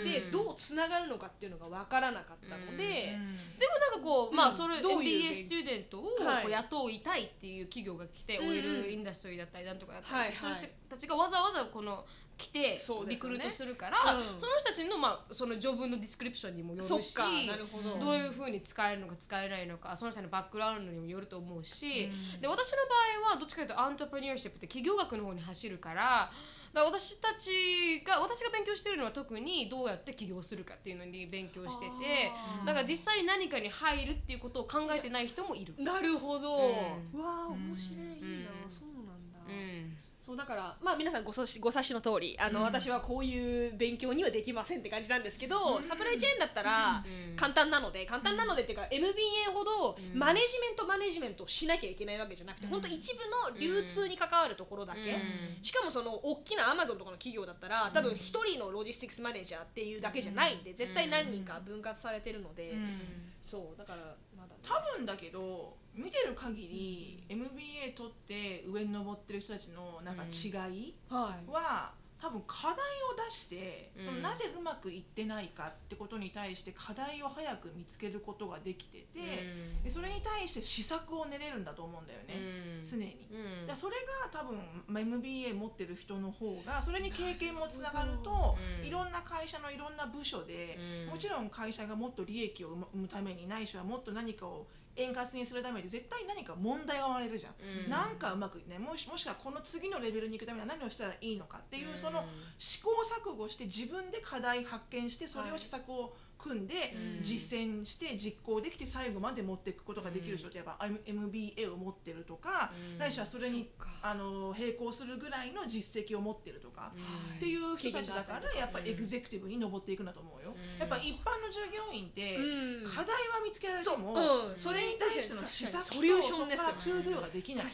でうん。どうつながるのかっていうのが分からなかったので、でもなんかこう、まあそれ MBA スチューデントを雇いたいっていう企企業が来て、オイルインダストリーだったりなんとかだったり、そうい。う人たちがわざわざこの来てリクルートするからそ,、うん。の人たちの,、まあ、その job の description にもよるしど。どういうふうに使えるのか使えないのかその人のバックグラウンドにもよると思うし、うん。で私の場合はどっちかというと entrepreneurship って起業学の方に走るからだから私たちが私が勉強してるのは特にどうやって起業するかっていうのに勉強しててだから実際に何かに入るっていうことを考えてない人もいる。なるほど、ううわー面白い、いいな、うん。そうなんだ、うんそうだからまあ皆さんご察しご察しの通りあの、うん。私はこういう勉強にはできませんって感じなんですけど、サプライチェーンだったらうん簡単なので簡単なのでっていうか MBA ほどうん。マネジメントマネジメントをしなきゃいけないわけじゃなくて、うん。本当一部の流通に関わるところだけ、うん。しかもその大きなアマゾンとかの企業だったら多分一人のロジスティクスマネージャーっていうだけじゃないんで絶対何人か分割されてるので、うん。そうだからまだね。多分だけど見てる限り MBA 取って上に登ってる人たちのなんか違いはい。は、多分課題を出して、そのうんなぜうまくいってないかってことに対して課題を早く見つけることができてて、でそれに対して施策を練れるんだと思うんだよね、常に。うん。だそれが多分まあ MBA 持ってる人の方がそれに経験もつながるとうん。いろんな会社のいろんな部署でうん。もちろん会社がもっと利益を生む生むためにないしはもっと何かを円滑にするために絶対何か問題が生まれるじゃん。うんなんかうまくいってないもしもしくはこの次のレベルに行くためには何をしたらいいのかっていううんその試行錯誤して自分で課題発見してそれを施策を組んでうん。実践して実行できて最後まで持っていくことができる人ってやっぱ MBA を持ってるとかうん。ないしはそれにあの並行するぐらいの実績を持ってるとか。うんっていう人たちだからやっぱうんエグゼクティブに上っていくんだと思うよ。うん。やっぱ一般の従業員ってうん。課題は見つけられても、それに対しての施策とソリューションですよね。そこから to do ができない。ね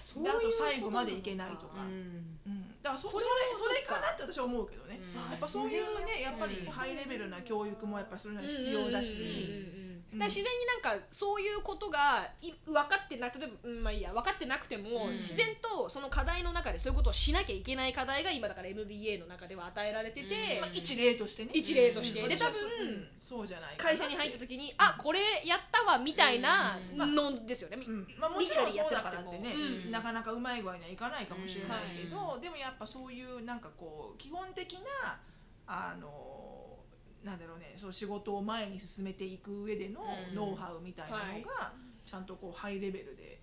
あと最後までいけないとか、うん。うんだからそそれそれか。なって私は思うけどね、うん。やっぱそういうあねやっぱりうん。ハイレベルな教育もやっぱりそれなりに必要だし、だ自然になんかそういうことがい分かってな例えば、うん、まあいいや分かってなくても、うん。自然とその課題の中でそういうことをしなきゃいけない課題が今だから MBA の中では与えられてて、うん。まあ、一例としてね。一例として、うん。で多分、そううんそうじゃない会社に入った時にあこれやったわみたいなうん。のですよね、うん。まあ、もちろんそうだからってね、うん。なかなかうまい具合にはいかないかもしれないけど、うでもやっぱそういうなんかこう基本的なあのなんだろうねそう仕事を前に進めていく上でのうん。ノウハウみたいなのが、ちゃんとこうハイレベルで、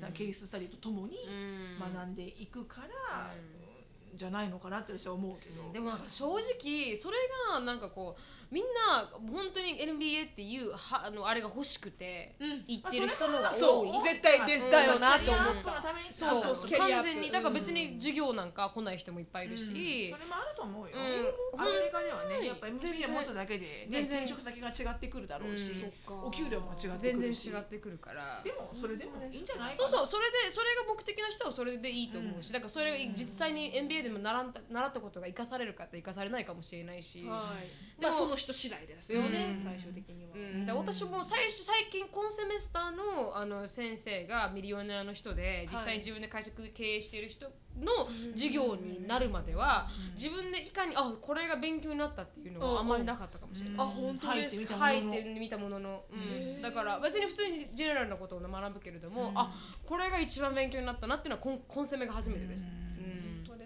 なケーススタディとともにうん。学んでいくから、うん。じゃないのかなって私は思うけど。でもなんか正直それがなんかこうみんな本当に NBA っていうはあのあれが欲しくてうん。言ってる人のが多い。そう。絶対です。だよなって思った。そう。そうそう完全に。だから別に授業なんか来ない人もいっぱいいるし、それもあると思うよ、うん。アメリカではねやっぱ全 MBA 然持つだけで、ね、全然。転職先が違ってくるだろうし、お給料も違ってく全然るし違ってくるから。でもそれでもいいんじゃないかな。そうそう。それでそれが目的の人はそれでいいと思うし、だからそれが実際に NBA でも習った習ったことが生かされるかって生かされないかもしれないし、はい、でもまあその人次第ですよね、うん。最終的には、うん、で私も最初最近今セメスターのあの先生がミリオネアの人で実際に自分で会社経営している人の授業になるまでは自分でいかにあこれが勉強になったっていうのはあん。まりなかったかもしれない。あ本当ですか？入ってみたものの、うん。だから別に普通にジェネラルなことを学ぶけれども、うん。あこれが一番勉強になったなっていうのはコンコンセメが初めてです。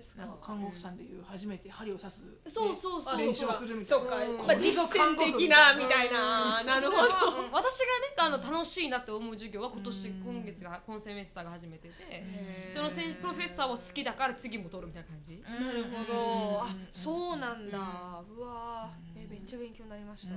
ですなんか看護婦さんでいう初めて針を刺すそうそうそうあ練習をするみたいな。そうか、うん。まあ、実践的なみたいな、うん。なるほど、うん。私がねあの楽しいなって思う授業は今年うん今月が今セメスターが初めてでへーそのセンプロフェッサーは好きだから次も取るみたいな感じ。なるほど、うん。あそうなんだ、うわー。えめっちゃ勉強になりました、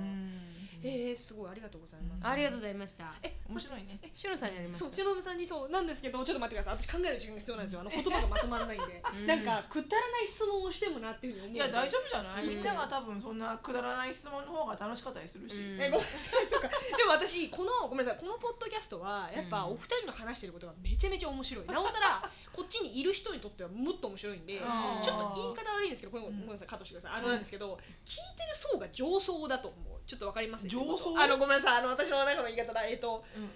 えー、すごいありがとうございます、ありがとうございました。え面白いね。しのさんにありますそう、しのぶさんにそうなんですけどちょっと待ってください。私考える時間が必要なんですよ。あの言葉がまとまらないんで、うん。なんかくだらない質問をしてもなっていうふうに思ういや大丈夫じゃない、うんみんなが多分そんなくだらない質問の方が楽しかったりするし、うん。えごめんなさい。そうか。でも私このごめんなさい。このポッドキャストはやっぱうん。お二人の話してることがめちゃめちゃ面白い。なおさら こっちにいる人にとってはもっと面白いんでちょっと言い方悪いんですけどこれごうんめんなさい。カットしてください。あのなんですけど聞いてる層が上層だと思うちょっとわかります上層あのごめんなさい。あの私の中の言い方だえっとうん。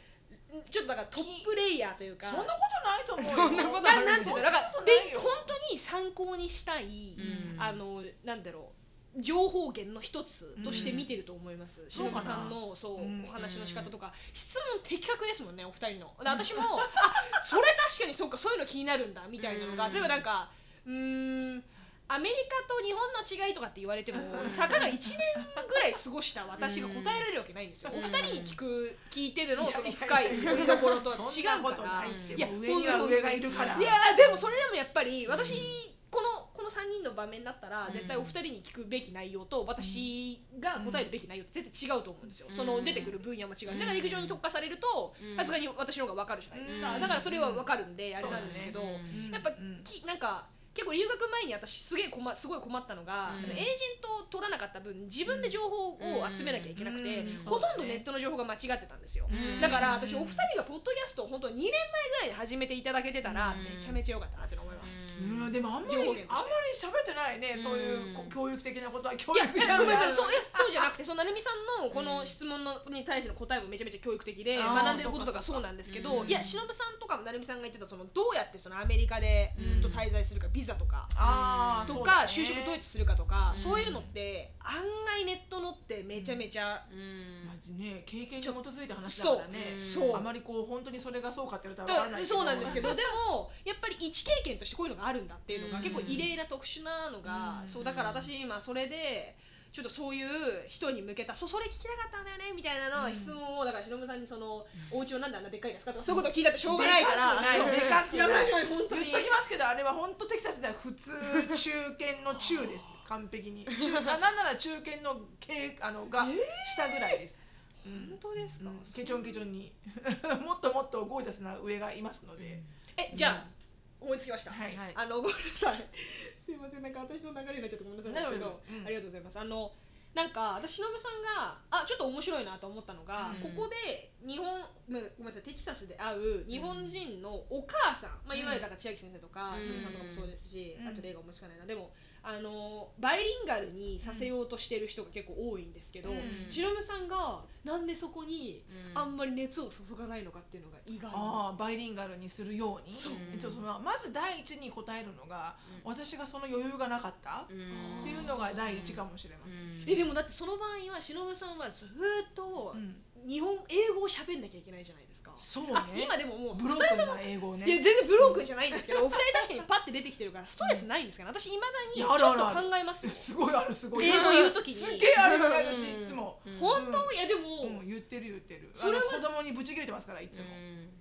ちょっとだからトップレイヤーというか。そんなことないと思うよ。そんなことななんていうからそんなことで本当に参考にしたい、うん。あのなんだろう情報源の一つとして見てると思います、ん。しのぶさんのそう、うん。お話の仕方とか。質問的確ですもんねお二人の。で私も、あそれ確かにそうかそういうの気になるんだみたいなのが、うん。例えばなんかうーんアメリカと日本の違いとかって言われてもたかが1年ぐらい過ごした私が答えられるわけないんですよ、うん。お二人に聞く聞いてるのその深い読みどころとは違うからない。や上には上がいるから。いやでもそれでもやっぱり私、このこの3人の場面だったら絶対お二人に聞くべき内容と私が答えるべき内容って絶対違うと思うんですよ、うん。その出てくる分野も違う、じゃあ陸上に特化されるとうん。さすがに私の方が分かるじゃないですか、うん。だからそれは分かるんであれなんですけど、やっぱうん。きなんか結構留学前に私すげえ困すごい困ったのが、うん。エージェントを取らなかった分自分で情報を集めなきゃいけなくて、うん。ほとんどネットの情報が間違ってたんですよ、うん。だから私お二人がポッドキャストを本当2年前ぐらいに始めていただけてたらうん。めちゃめちゃ良かったなって思います、うん、でもあんまりあんまり喋ってないね、そういうこうん。教育的なことは教育じゃなさいうそうそうじゃなくてその成美さんのこの質問のに対しての答えもめちゃめちゃ教育的で学んでることとかそうなんですけどいや忍さんとか成美さんが言ってたそのどうやってそのアメリカでずっと滞在するかビザとかあーとそうだね。か就職どうやってするかとかうん。そういうのって案外ネットのってめちゃめちゃうん。マジね経験に基づいた話だからね。そうあまりこう本当にそれがそうかって言われたら分からないそうなんですけどでもやっぱり一経験としてこういうのがあるんだっていうのがうん。結構異例な特殊なのがうん。そうだから私今それでちょっとそういう人に向けたそそれ聞きたかったんだよねみたいなのうん。質問をだから忍さんにそのお家はなんであんなでっかいですかとかそういうことを聞いたってしょうがないから。でかくない。言っときますけどあれは本当テキサスでは普通中堅の中です。完璧に。中あなんなら中堅の系あのが下ぐらいです、うん。本当ですか？うん。ケチョンケチョンに。もっともっとゴージャスな上がいますので、えじゃあ思いつきました。はい。はい。あのごめんなさい。すいません。なんか私の流れになっちゃってごめんなさい。なんですけどうん。ありがとうございます。あのなんか私忍さんがあちょっと面白いなと思ったのが、うん。ここで日本ごめんごめんなさい。テキサスで会う日本人のお母さん、まあ、いわゆるだから千秋先生とかうん。忍さんとかもそうですし、うん。あと例が思いつかないなでもあのバイリンガルにさせようとしてる人が結構多いんですけど、うん。しのぶさんがなんでそこにうん。あんまり熱を注がないのかっていうのが意外。ああバイリンガルにするように。そう。一応そのまず第一に答えるのが、うん。私がその余裕がなかった、うん。っていうのが第一かもしれません、えでもだってその場合はしのぶさんはずーっとうん。日本英語を喋んなきゃいけないじゃないですか。そうね。あ今でももうブロークンな英語をね。いや全然ブロークンじゃないんですけどお二人確かにパッて出てきてるからストレスないんですか？ね私いまだにちょっと考えますよ。すごいあるすごい。英語言う時に。すっげえあるよ私いつも、うん本当？いやでも、うん、言ってる言ってる。それは子供にブチ切れてますからいつも。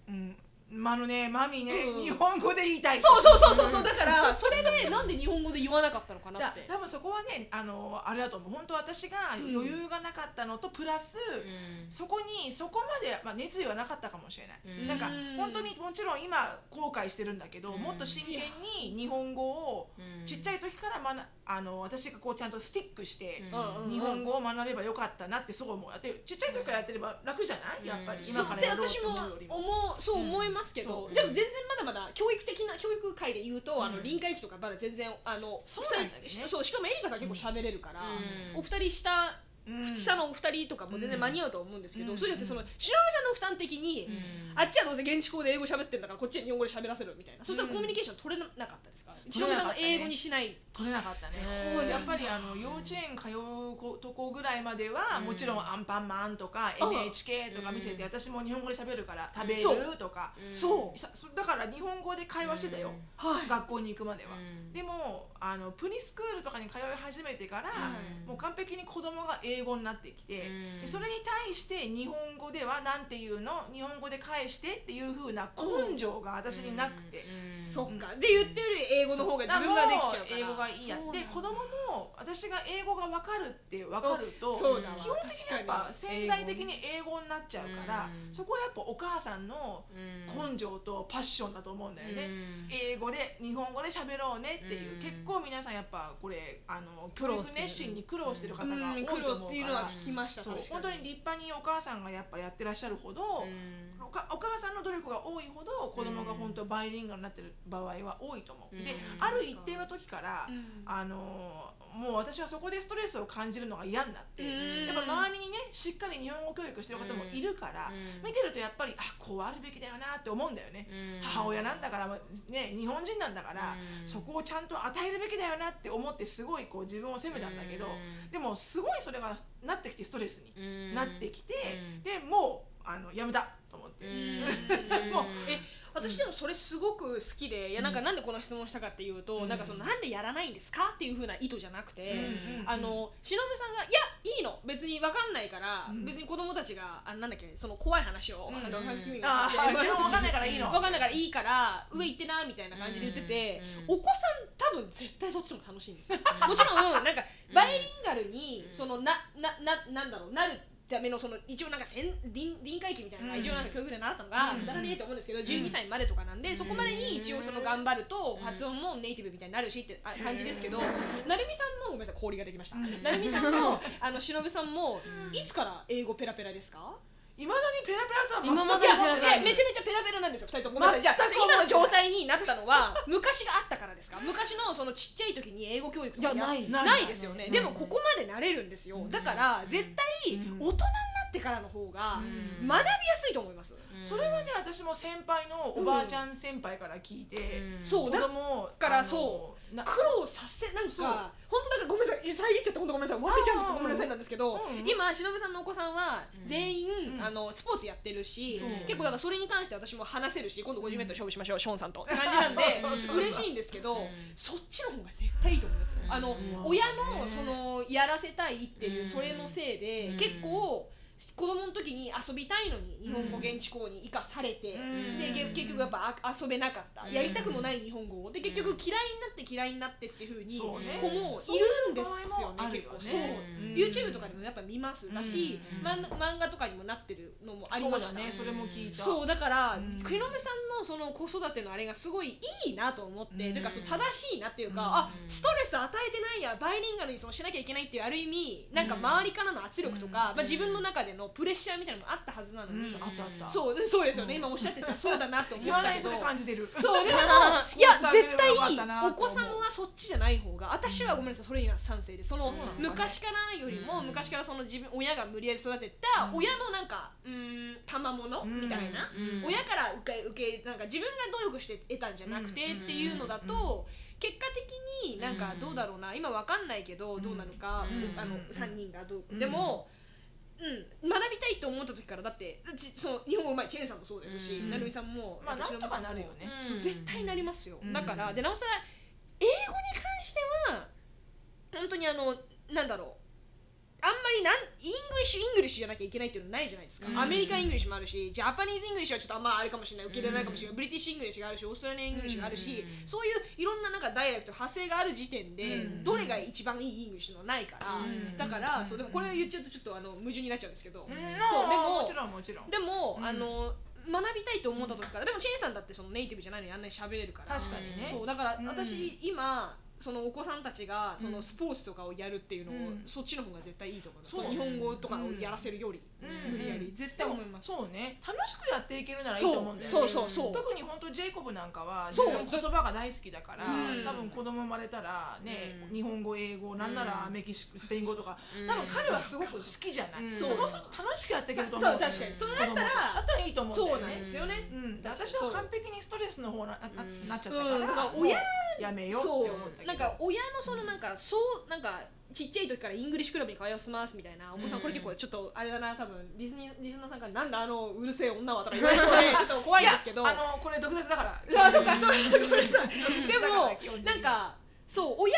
うん。うん、まあのねマミね、うん。日本語で言いたい。そうそうそうそうそうだからそれでなんで日本語で言わなかったのかなだって。多分そこはねあのあれだと思う。本当私がうん。余裕がなかったのとプラス、うん。そこにそこまで、まあ、熱意はなかったかもしれない、うん。なんかうん本当にもちろん今後悔してるんだけど、うん。もっと真剣に日本語をうん。ちっちゃい時から学あの私がこうちゃんとスティックして、うん。うん日本語を学べばよかったなってすごい思う。だってちっちゃい時からやってれば楽じゃない？やっぱり、うん。そう今からでやろうと私も思うよりも。思うそう思いますけど、うん。でも全然まだまだ教育的な教育界で言うと、あのうん臨界期とかまだ全然あのそうね。そうしかもエリカさん結構喋れるから、うん。お二人下うん下のお二人とかも全然間に合うと思うんですけど、うん。そうじゃなくてその篠上さんの負担的に、うん。あっちはどうせ現地校で英語喋ってんだからこっちは日本語で喋らせるみたいな、そしたらコミュニケーション取れなかったですか？篠上さんが英語にしない取れなかったね。そうやっぱりあの幼稚園通うことこぐらいまでは、うん。もちろんアンパンマンとかあ。NHK とか見せて、うん。私も日本語で喋るから食べるとか、う。んそう。だから日本語で会話してたよ、はい。学校に行くまでは、うん。でもあのプリスクールとかに通い始めてから、うん。もう完璧に子供が英語になってきて、うん。でそれに対して日本語ではなんていうの？日本語で返してっていう風な根性が私になくて。うんそっか、で言ってるより英語の方が自分ができちゃうから。英語がいいやそうなんだ。で子供も私が英語が分かるって分かると基本的にやっぱ潜在的に英語になっちゃうからうんそこはやっぱお母さんのうん。根性とパッションだと思うんだよね。うん。英語で日本語で喋ろうねっていう、うん。結構皆さんやっぱこれあの教育熱心に苦労してる方うんが多いと思うっていうのは聞きました本当に立派にお母さんがやっぱやってらっしゃるほど、うん。おかお母さんの努力が多いほど子供が本当バイリンガルになってる場合は多いと思う、うん。である一定の時から、うん。あのもう私はそこでストレスを感じるのが嫌になって、うん。やっぱ周りにねしっかり日本語教育してる方もいるから、うん。見てるとやっぱりあこうあるべきだよなって思うんだよね、うん。母親なんだから、まあね、日本人なんだから、うん。そこをちゃんと与えるべきだよなって思ってすごいこう自分を責めたんだけど、うん。でもすごいそれがなってきてストレスにうん。なってきて、うん。でもうあのやめたと思って、うん。もうえ私でもそれすごく好きでいやなんかなんでこの質問したかっていうと、うん。なんかそのなんでやらないんですかっていうふうな意図じゃなくて、うんあのしのぶさんが「いやいいの別に分かんないから、うん。別に子供たちがあなんだっけその怖い話を、うん。うん。君あがーでも分かんないからいいの。分かんないからいいから上行ってなみたいな感じで言ってて、うんお子さん多分絶対そっちの楽しいんですよ。もちろんなんかバイリンガルにうん。そのななななんだろうなるためのその一応なんか臨臨臨界期みたいなのがうん。一応なんか教育で習ったのがうん。くだらねえと思うんですけど12歳までとかなんでそこまでに一応その頑張るとうん発音もネイティブみたいになるしってあ感じですけどうん。なるみさんもごめんなさい氷ができました。うん。なるみさんもあのしのぶさんもうん。いつから英語ペラペラですか？いまだにペラペラとは今までめちゃめちゃペラペラなんですよ2人とも。ごめんなさいじゃあ全く今の状態になったのは 昔があったからですか？昔のそのちっちゃい時に英語教育とかいやない。ですよね。うんでもここまでなれるんですよ。だから絶対うん。大人になってからの方がうん。学びやすいと思います。それはね私も先輩のおばあちゃん先輩から聞いて、うん。子そうだ供をからそう。な苦労させなんか本当だからごめんなさい遮っちゃって本当ごめんなさい忘れちゃうんですごめんなさいなんですけどうん今しのぶさんのお子さんは全員うん。あのスポーツやってるしそう。結構だからそれに関して私も話せるし今度 50m 勝負しましょうショーンさんと。って感じなんで嬉しいんですけどうん。そっちの方が絶対いいと思います。ようん。あの親のそのやらせたいっていううん。それのせいでうん。結構子供の時に遊びたいのに日本語現地校に生かされて、うん。でけ結局やっぱあ遊べなかった、うん。やりたくもない日本語を。で結局嫌いになって嫌いになってっていうふうに子もいるんですよね結構そう、そう。ん。YouTube とかでもやっぱ見ますだし、うん。漫漫画とかにもなってるのもありましたね。それも聞いた。そうだから、うん。久留米さんのその子育てのあれがすごいいいなと思って、うん。というかその正しいなっていうか、うん。あストレス与えてないやバイリンガルにそうしなきゃいけないっていうある意味なんか周りからの圧力とか、うん。まあ、自分の中でのプレッシャーみたいなのもあったはずなのに、うんあったあった。そうそうですよね、うん。今おっしゃってたそうだなと思ったけど。れ感じてる。そうでも いや絶対ばよかったなと思う。お子さんはそっちじゃない方が私はごめんなさいそれには賛成です。その昔からよりもうん。昔からその自分親が無理やり育てたうん親のなんかうーん賜物うん。みたいなうん。親から受け受けなんか自分が努力して得たんじゃなくてうん。っていうのだと結果的になんかどうだろうな。今わかんないけどどうなのかうん。あのうん。3人がどう。うん。でもうん、学びたいと思った時からだってちその日本語うまいチェーンさんもそうですし、うん。なるみさんも、まあなんとかなるよね。そう絶対なりますよ、うん。だからでなおさら英語に関しては本当にあのなんだろうあんまりなん English English じゃなきゃいけないっていうのないじゃないですか、うん。 American English もあるし Japanese English はちょっとあんまあれかもしれない。受け入れられないかもしれない、 British English があるし Australian English があるし、うん。そういういろんななんか dialect 派生がある時点で、うん。どれが一番いい English のないから、うん。だから、そうでもこれを言っちゃうとちょっとあの矛盾になっちゃうんですけど、うん。そうでももちろんもちろん。でも、うん。あの学びたいと思った時からでもチェンさんだってそのネイティブじゃないのにあんなに喋れるから。確かにね。そうだからうん。私、今そのお子さんたちがそのうん。スポーツとかをやるっていうのを、うん。そっちの方が絶対いいと思います、そうその日本語とかをやらせるより、うん無理やり。絶対思います。そうね。楽しくやっていけるならいいと思うんだよね。そうそうそう特に本当ジェイコブなんかは自分言葉が大好きだから、うん。多分子供生まれたらね、うん。日本語英語なんならメキシコスペイン語とか、うん。多分彼はすごく好きじゃない、うん。そうすると楽しくやっていけると思う。そう確かに。それだったらったらいいと思うんだよね。そうなん。ですよね、うん、私は完璧にストレスの方ななうん。なっちゃったから,、親やめようってそ思ったけど。う。なんか親のそのなんかそうなんかちっちゃい時から English club に通わせますみたいなお子さんうんこれ結構ちょっとあれだな多分リスニリスナーさんからなんだあのうるせえ女はとか言われそうでちょっと怖いんですけど。やあのこれ毒舌だから。あそっかそうごめんなさいでもなんかそう親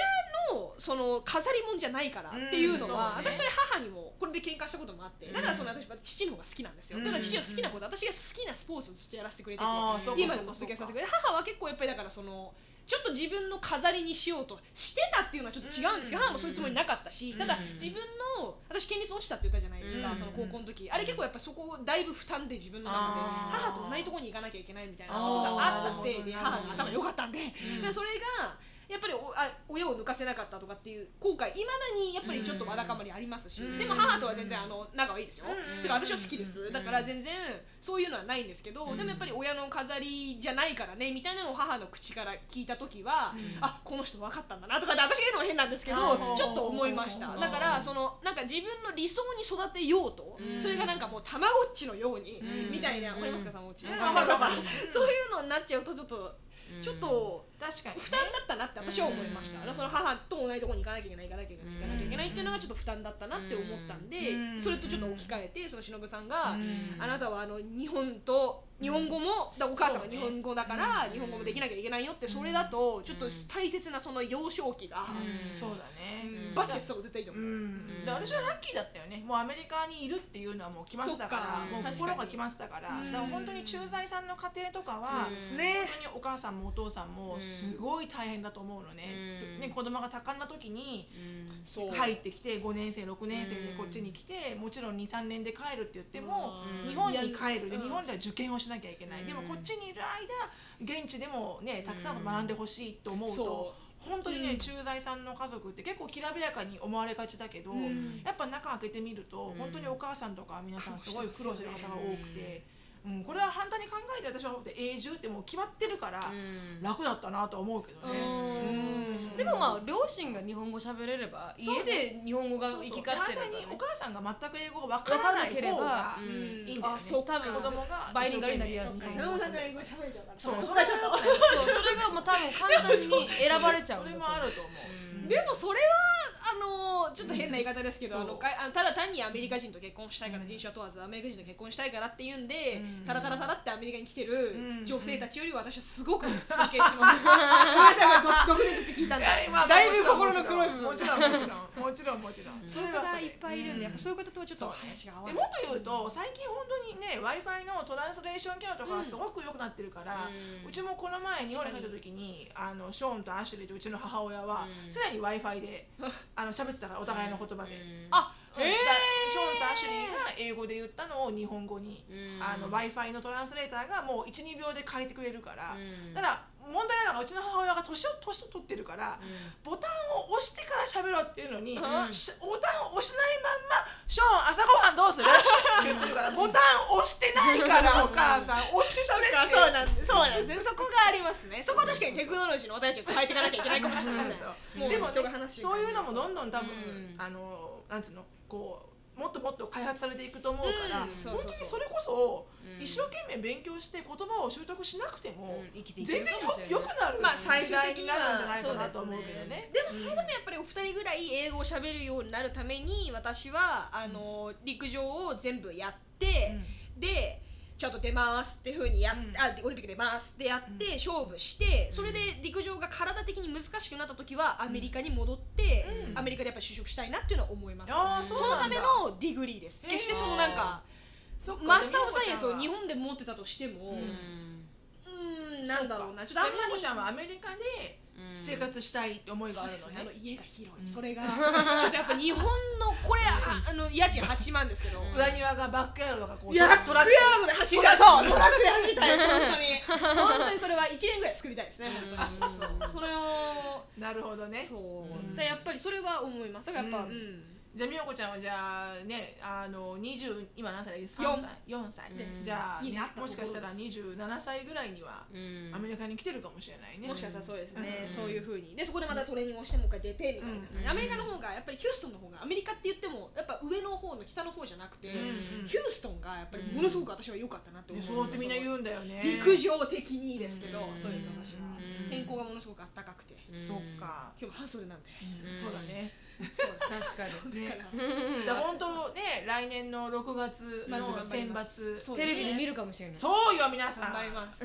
のその飾り物じゃないからっていうのは、うんね。私それ母にもこれで喧嘩したこともあって。だからその私父の方が好きなんですよ、うん。だから父は好きなこと。私が好きなスポーツをずっとやらせてくれてて今でも続けさせてくれて母は結構やっぱりだからそのちょっと自分の飾りにしようとしてたっていうのはちょっと違うんです。けど、うん母もそういうつもりなかったし、ただうん自分の私県立落ちたって言ったじゃないですか、うんその高校の時あれ結構やっぱそこだいぶ負担で自分の中で母と同じところに行かなきゃいけないみたいなことがあったせいで母が頭良かったんで、うん。でそれがやっぱりおあ親を抜かせなかったとかっていう後悔いまだにやっぱりちょっとわだかまりありますし、うん。でも母とは全然あの仲はいいですよ、うん。てか私は好きです。だから全然そういうのはないんですけど、うん。でもやっぱり親の飾りじゃないからねみたいなのを母の口から聞いた時は、うん。あこの人分かったんだなとかで私が言うのは変なんですけどちょっと思いました。うんだからそのなんか自分の理想に育てようと、うん。それがなんかもうたまごっちのように、うん。みたいなわかりますかたまごっち、うん。わかるわかるうん。そういうのになっちゃうとちょっとちょっと確かにね。負担だったなって私は思いました、うん。その母と同じところに行かなきゃいけない行かなきゃいけない行かなきゃいけないっていうのがちょっと負担だったなって思ったんで、うん。それとちょっと置き換えてその忍さんが、うん。あなたはあの日本と日本語も、だお母さんが日本語だから、うん日本語もできなきゃいけないよってそれだとちょっと大切なその幼少期が、うん。そうだね、うん。バスケって言った方が絶対いいとう。思う。ん、で私はラッキーだったよね。もうアメリカにいるっていうのはもう決まってたからもう心が決まってたから。うんだから本当に駐在さんの家庭とかはそうですね。本当にお母さんもお父さんもすごい大変だと思うのね,、うん。ね子供が多感な時に入ってきて5年生6年生でこっちに来てもちろん23年で帰るって言ってもうん。日本に帰る。でうん日本では受験をしなきゃいけない。うん。でもこっちにいる間現地でもねたくさん学んでほしいと思うとそ本当にうん。ね駐在さんの家族って結構きらびやかに思われがちだけどうん。やっぱ中開けてみるとうん。本当にお母さんとか皆さんすごい苦労してる方が多くてうんうんこれは反対に考えて私は思って永住ってもう決まってるからうん。楽だったなとは思うけどね。うん。うんでもまあ両親が日本語喋れればそうね。家で日本語がそうそう行き交ってれば反対におね母さんが全く英語が分かららなないければ方がうんいいんだよね。あそう多分子供がバイリンガルになりやすい。そうそれもさんが英語喋れちゃうから。そうそれがまあ多分簡単に選ばれちゃう それもあると思う。うんでもそれはあのちょっと変な言い方ですけど、う。んあのかあただ単にアメリカ人と結婚したいから人種は問わずアメリカ人と結婚したいからっていうんで、うん。タラタラタラってアメリカに来てるうん。女性たちより私はすごく尊敬します。ごめんなさい、独独立って聞いたんで、い やまあだいぶ心の黒い部分。もちろんもちろんもちろんもちろん。そういう方いっぱいいるんで、うんやっぱそういう方とはちょっと話が合わない。でもっと言うと最近本当にね w i f i のトランスレーション機能とかがすごく良くなってるから、ううんちもこの前日本に帰った時にあのショーンとアシュリーとうちの母親はうん。常に w i f i で あの喋ってたからお互いの言葉で。うん。あ、うん。へえ。ショーンとアシュリーが英語で言ったのを日本語に、うん。あの w i f i のトランスレーターがもう12秒で変えてくれるから、うん。だから問題なのがうちの母親が年を年を取ってるから、ボタンを押してから喋ろうっていうのに、ボタンを押しないまんま「ショーン朝ごはんどうする? 」って言ってるからボタン押してないからお母さん押して喋ってそうなんです。そうなんです。そこがありますね。そこは確かにテクノロジーの私たちが変えていかなきゃいけないかもしれません。でもそういうのもどんどん多分、うんあのなんつうのこうもっともっと開発されていくと思うから、うん本当にそれこそ、うん。一生懸命勉強して言葉を習得しなくても、全然よよくなるまあ最終時代的になるんじゃないかなと思うけどね。でもそれでもやっぱりお二人ぐらい英語を喋るようになるために私はあの陸上を全部やって、でちゃんと出ますっていうふうにやっ、うん。あオリンピック出ますってやって勝負して、それで陸上が体的に難しくなった時はアメリカに戻って、うん。アメリカでやっぱり就職したいなっていうのは思います、あーそのための degree です。決してそのなんかマスター・オブ・サイエンスを日本で持ってたとしてもううんんなんだろうな。ちょっとあんまりちゃんはアメリカで生活したい思いがあるのね。あの家が広い、うん。それがちょっとやっぱ日本のこれ ああの家賃8万ですけど、うん。裏庭がバックヤードがこういやトラックヤードで走りたいそうトラックで走りたい本当に。本当にそれは1年ぐらい作りたいですね本当に。それをなるほどね。そう、ん。でやっぱりそれは思います。だからやっぱ、ううんんじゃあ美代子ちゃんはじゃあねあの20今何歳だ？っけ四3歳。4歳。ですじゃあ、もしかしたら27歳ぐらいにはうん。アメリカに来てるかもしれないね、もしかしたらそうですね、うん。そういうふうに。でそこでまたトレーニングをしてもう一回出てみたいな、うん。アメリカの方がやっぱりヒューストンの方がアメリカって言ってもやっぱ上の方の北の方じゃなくて、うん。ヒューストンがやっぱりものすごく私は良かったなって思う、ねそうやってみんな言うんだよね。陸上的にですけど、うん。そうです私は、うん。天候がものすごく暖かくて、うん。そっか、今日も半袖なんで、うん。そうだね確かに。ね。だ本当ね来年の6月の選抜。そうテレビで見るかもしれない。そうよ皆さん。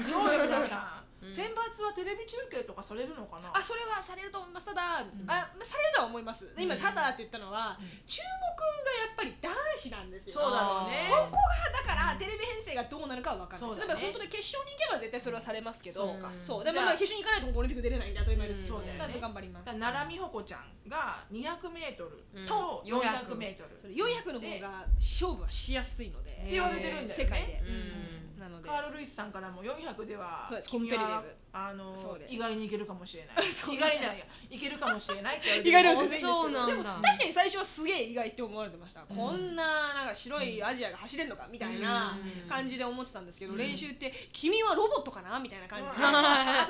そうよ皆さん、うん。選抜はテレビ中継とかされるのかな？あそれはされると思います。ただ、ん。あまあされるとは思います。で今うん。ただって言ったのは、うん。注目がやっぱり男子なんですよ。そうだろうね。そこがだからテレビ生がどうなるかは分かんないです、だね。だから本当に決勝に行けば絶対それはされますけどそうか。そう。でもまあ決勝に行かないとオリンピック出れないんで当たり前です、そうだよね。頑張ります。奈良美穂子ちゃんが 200m とうん 400m それ400の方が勝負はしやすいのでって言われてるんだよね。世界で、うんなので。カール・ルイスさんからも400ではそうです。君はあの意外にいけるかもしれない。意外じゃないやいけるかもしれないって意言われてる外です。よそうなんだ。でも確かに最初はすげえ意外って思われてました、こんななんか白いアジアが走れるのかみたいなうん。感じで思ってたんですけど、練習って「君はロボットかな?」みたいな感じで、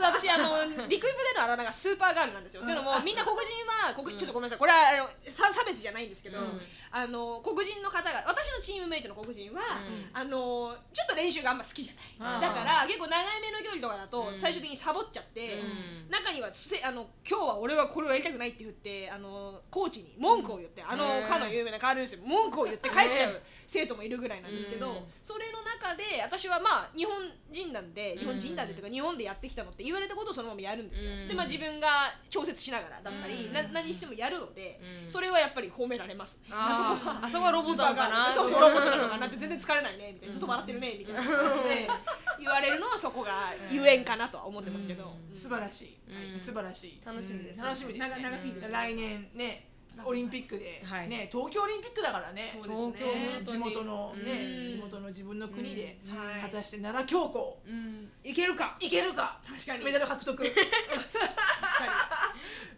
私あの陸部でのあだ名がスーパーガールなんですよ、っていうのもみんな黒人は黒ちょっとごめんなさい。これはあの差差別じゃないんですけど、うん。あの黒人の方が私のチームメイトの黒人は、うん。あのちょっと練習があんま好きじゃない、うん。だから結構長めの距離とかだとうん。最終的にサボっちゃって、うん。中にはせあの今日は俺はこれをやりたくないって言ってあのコーチに文句を言って、あのかの有名なカール・ルイスに文句を言って帰っちゃう生徒もいるぐらいなんですけど、うん。それの中で私はまあ日本人なんでん。日本人なんでというか日本でやってきたのって言われたことをそのままやるんですよ、うん。でまあ自分が調節しながらだったり、うん。な何してもやるので、うん。それはやっぱり褒められますね。あー。そこはあそこはロボットなのかな？そうそうロボットなのかな？って全然疲れないねみたいな。ずっと笑ってるねみたいな感じで言われるのはそこがゆえんかなとは思ってますけど、うん。素晴らしい、うん。素晴らしい。楽しみです楽しみです、ね、長長すぎて。ね来年ねオリンピックで、はい。ね東京オリンピックだからね。そうですね。東京ね本当に地元のね、うん。地元の自分の国で、うん。はい。果たして奈良京子うん。いけるか？いけるか？確かに。メダル獲得、確か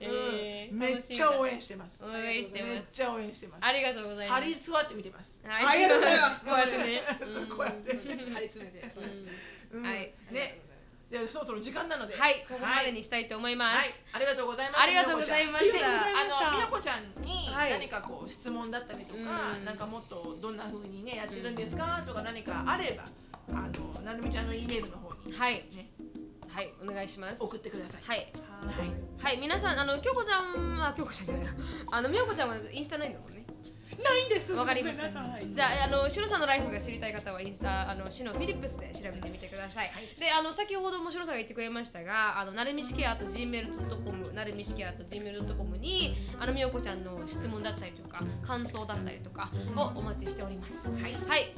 に、うん。えーめっちゃ応援してます。応援してめっますちゃ応援してます。ありがとうございます。張り座って見てます。はいありがとうございますこうやってね。そうこうやって、張り詰めてそうですね。うん。はい。ねでそろそろ時間なのではいここまでに。したいと思いまはいす、ありがとうございました。ありがとうございました。あのみやこちゃんにはい。何かこう質問だったりとか、うん。なんかもっとどんな風にねやってるんですかとか何かあればあのなるみちゃんの E メールの方にはい。ね。はいお願いします。送ってください。はい。はい。はい皆さんあの京子ちゃんは京子ちゃんじゃない。あのみよこちゃんはインスタないんだもんねないんです。わかりました。じゃああのシロさんのライフが知りたい方はインスタあのシノフィリップスで調べてみてください、であの先ほどもシロさんが言ってくれましたがあのなるみしケアと gmail.com なるみしケアと gmail.com にあのみよこちゃんの質問だったりとか感想だったりとかをお待ちしております。はい、はい、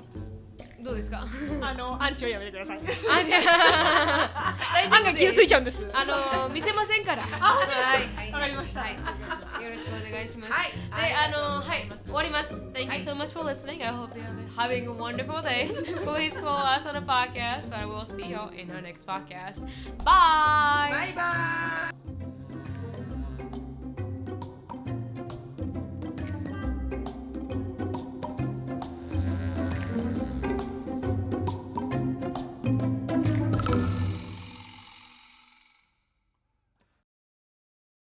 どうですかあのアンチはやめてくださいあじゃあ大丈案外夫です傷ついちゃうんですあの見せませんからはいわかりましたはい、よろしくお願いします。はいで、あの、はい、終わります。Thank you so much for listening. I hope you're having a wonderful day. Please follow us on the podcast, but we'll see you in our next podcast. Bye. バイバイ。